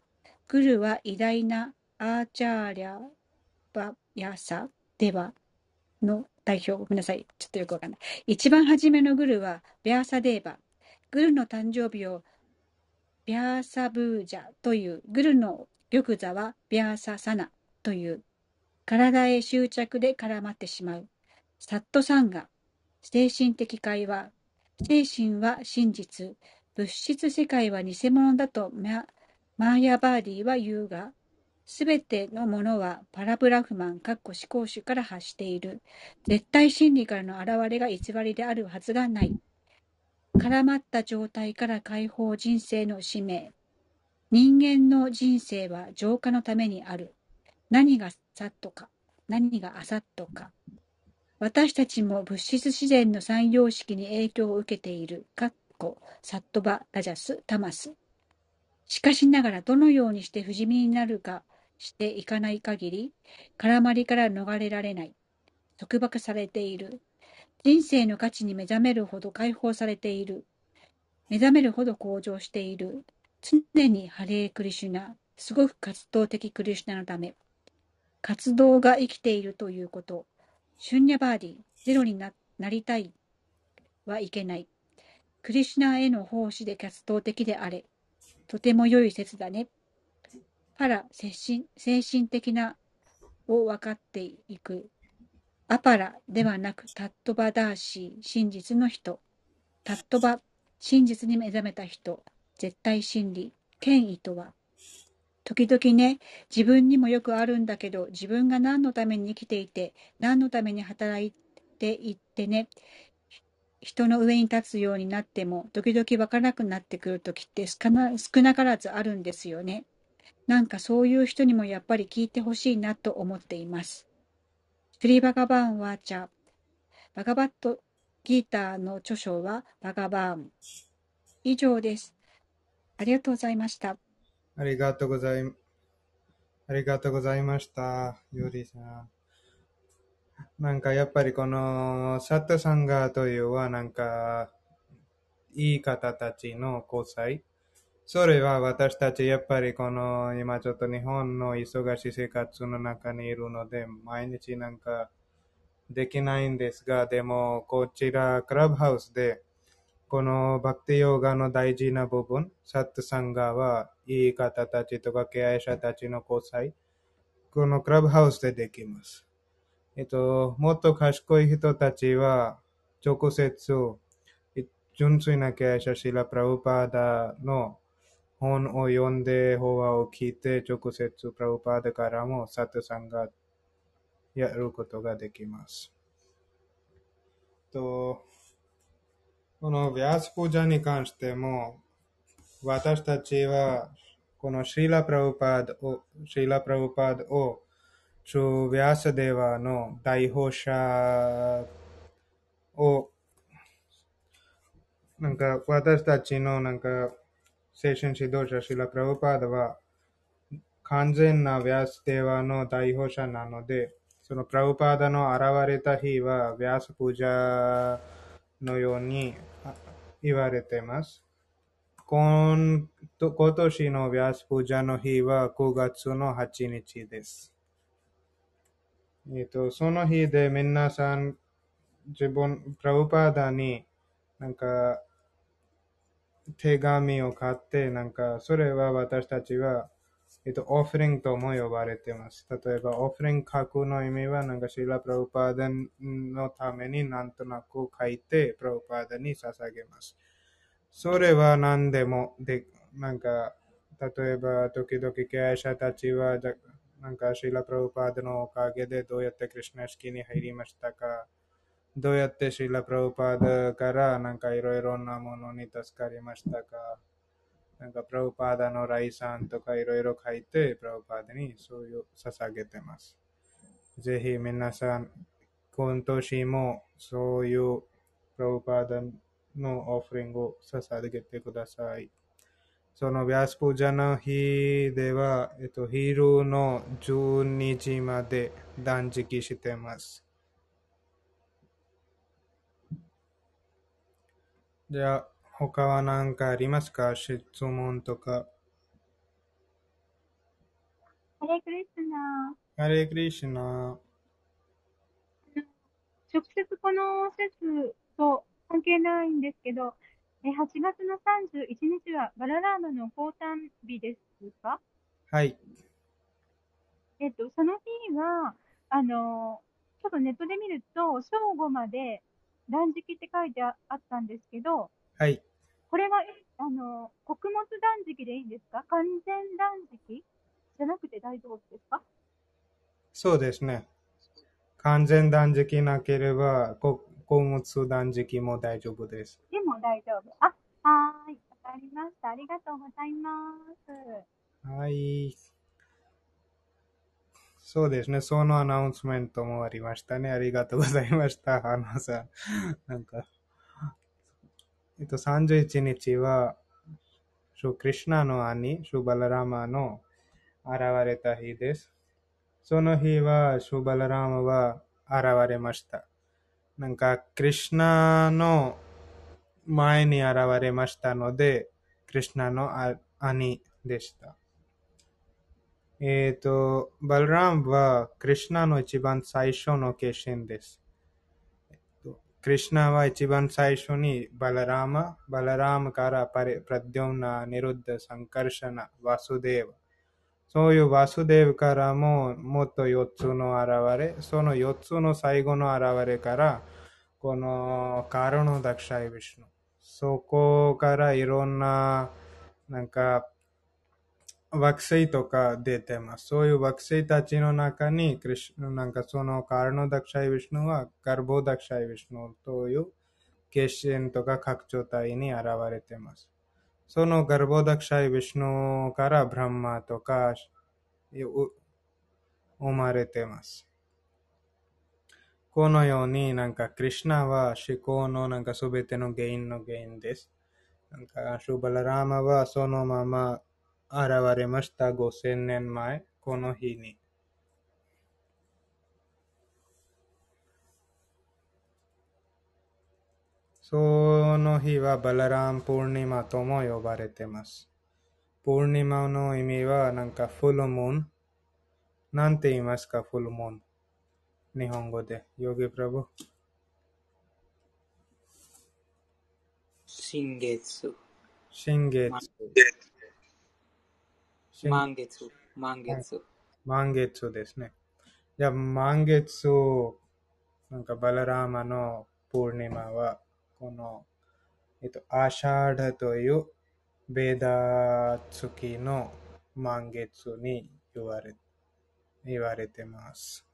グルは偉大なアーチャーリャバヤサではの代表。ごめんなさい。ちょっとよくわかんない。一番初めのグルはビャーサデーバ。グルの誕生日をビャーサブージャという。グルの玉座はビャーササナという。体へ執着で絡まってしまう。サットサンガ。精神的会話。精神は真実。物質世界は偽物だとママーヤバーディは言うが、すべてのものはパラブラフマン、かっこ思考主から発している。絶対真理からの現れが偽りであるはずがない。絡まった状態から解放人生の使命。人間の人生は浄化のためにある。何がサットか、何がアサットか。私たちも物質自然の三様式に影響を受けている。かっこサットバ、ラジャス、タマス。しかしながらどのようにして不死身になるかしていかない限り、絡まりから逃れられない。束縛されている。人生の価値に目覚めるほど解放されている。目覚めるほど向上している。常にハレークリシュナ、すごく活動的クリシュナのため。活動が生きているということ。シュンニャバーディ、ゼロにななりたいはいけない。クリシュナへの奉仕で活動的であれ。とても良い説だね。パラ、精神精神的なを分かっていく。アパラではなくタットバダーシー、真実の人。タットバ、真実に目覚めた人。絶対真理、権威とは。時々ね、自分にもよくあるんだけど、自分が何のために生きていて、何のために働いていってね、人の上に立つようになっても、時々わからなくなってくるときって少な少なからずあるんですよね。なんかそういう人にもやっぱり聞いてほしいなと思っています。スリバガバーンワーチャ。バガバットギーターの著書はバガバーン。以上です。ありがとうございました。ありがとうござい、ありがとうございました。ヨリさん。なんかやっぱりこのサッタサンガというはなんかいい方たちの交際。それは私たちやっぱりこの今ちょっと日本の忙しい生活の中にいるので毎日なんかできないんですが、でもこちらクラブハウスでこのバクティヨガの大事な部分、サッタサンガはいい方たちとか経営者たちの交際、このクラブハウスでできます。えっと、もっと賢い人たちは、直接、純粋な経営者シラ・プラウパーダの本を読んで、法話を聞いて、直接プラウパーダからもサトさんがやることができます。と、このヴィアスプージャに関しても、私たちは、このシーラ・プラウパーダを、シーラ・プラウパーダを、シュヴィアサデワの代表者を、なんか私たちのなんか精神指導者シラ・プラブパーダは完全なヴィアステーワの代表者なので、そのプラブパーダの現れた日はヴィアスプージャのように言われています。今と今年のヴィアスプージャの日は9月の8日です。えっと、その日で皆さん自分、プラブパーダになんか手紙を買って、なんかそれは私たちはえっと、オフリングとも呼ばれてます。例えば、オフリング書くの意味は、なんかシーラ・プラブパーダのためになんとなく書いて、プラブパーダに捧げます。それは何でもで、なんか、例えば、時々経営者たちは、なんか、シーラ・プラブパーダのおかげでどうやってクリュナ式に入りましたか、どうやってシーラ・プラブパーダからなんかいろいろなものに助かりましたか、なんか、プラブパーダの来産とかいろいろ書いて、プラブパーダにそういう捧げてます。ぜひ皆さん、今年もそういうプラブパーダのオフリングを捧げてください。そのヴィアスプージャの日では、えっと、昼の12時まで断食してます。じゃあ、他は何かありますか質問とか。ハレクリスナハレクリシュナ。直接この説と関係ないんですけど、え8月の31日はバララーマの降誕日ですか？はい。えっと、その日は、あの、ちょっとネットで見ると、正午まで断食って書いてああったんですけど、はい。これは、えあの、穀物断食でいいんですか？完全断食？じゃなくて大丈夫ですか？そうですね。完全断食なければ、こ穀物断食も大丈夫です。でも大丈夫。あ、はーい。わかりました。ありがとうございます。はい。そうですね。そのアナウンスメントもありましたね。ありがとうございました。花さん。なんか、えっと、31日は、シュクリシュナの兄、シュバララマの現れた日です。その日は、シュバララマは現れました。なんか、クリシュナの前に現れましたので、クリシュナの兄でした。えっ、と、バルラムはクリシュナの一番最初の化身です。えっとクリシュナは一番最初にバララマ、バララムからパレプラデュムナ、ニルッダ、サンカルシャナ、ワスデーバ。そういうワスデーブからももっと4つの現れ、その4つの最後の現れから、このカロノダクシャイビシュヌ。そこからいろんな、なんか、惑星とか出てます。そういう惑星たちの中に、クリシなんかそのカーノダクシャイビシュヌは、ガルボダクシャイビシュヌという化身とか拡張体に現れてます。そのガルボダクシャイビシュヌからブランマとか生まれてます。このようになんかクリシュナは思考のなんかすべての原因の原因です。なんかシュバララーマはそのまま現れました5000年前、この日に。その日はバララーム・プーニマとも呼ばれてます。プーニマの意味はなんかフルムーン。なんて言いますか、フルムーン。日本語で。ヨギプラブ。新月、新月。新満月、満月。満月ですね。じゃあ、満月、なんかバララーマのプーニマは、この、えっと、アシャーダというベーダ月の満月に言われ、言われてます。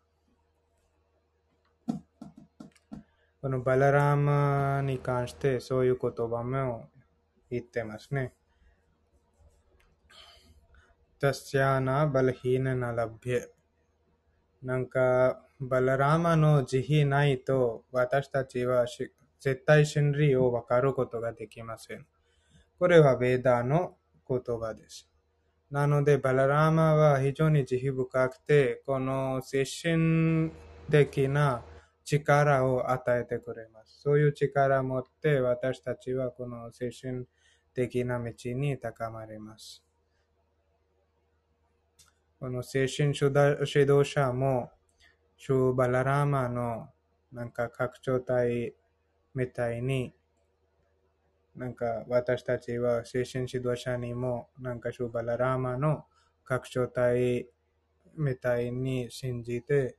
このバララーマに関してそういう言葉も言ってますね。タスヤナバルヒーナナラビエ。なんか、バララーマの慈悲ないと私たちは絶対真理を分かることができません。これはベーダーの言葉です。なので、バララーマは非常に慈悲深くて、この精神的な力を与えてくれます。そういう力を持って私たちはこの精神的な道に高まります。この精神指導者も、シューバララーマのなんか拡張体みたいに、なんか私たちは精神指導者にも、なんかシューバララーマの拡張体みたいに信じて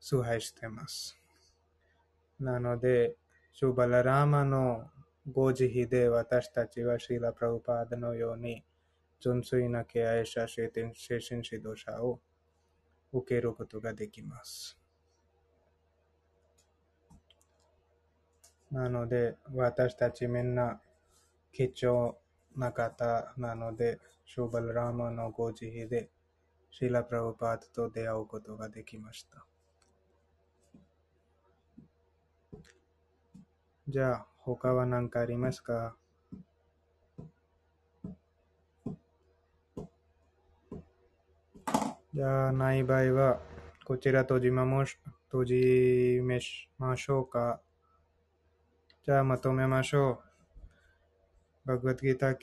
崇拝してます。なので、シューバララーマのご慈悲で私たちはシーラ・プラウパーダのように純粋な敬愛者精神指導者を受けることができます。なので、私たちみんな貴重な方なので、シューバルラーマのご慈悲で、シーラ・プラウパートと出会うことができました。じゃあ、他は何かありますか？じゃあ、ない場合は、こちら閉じまもし閉じめしましょうか。じゃあ、まとめましょう。バグワッドギータ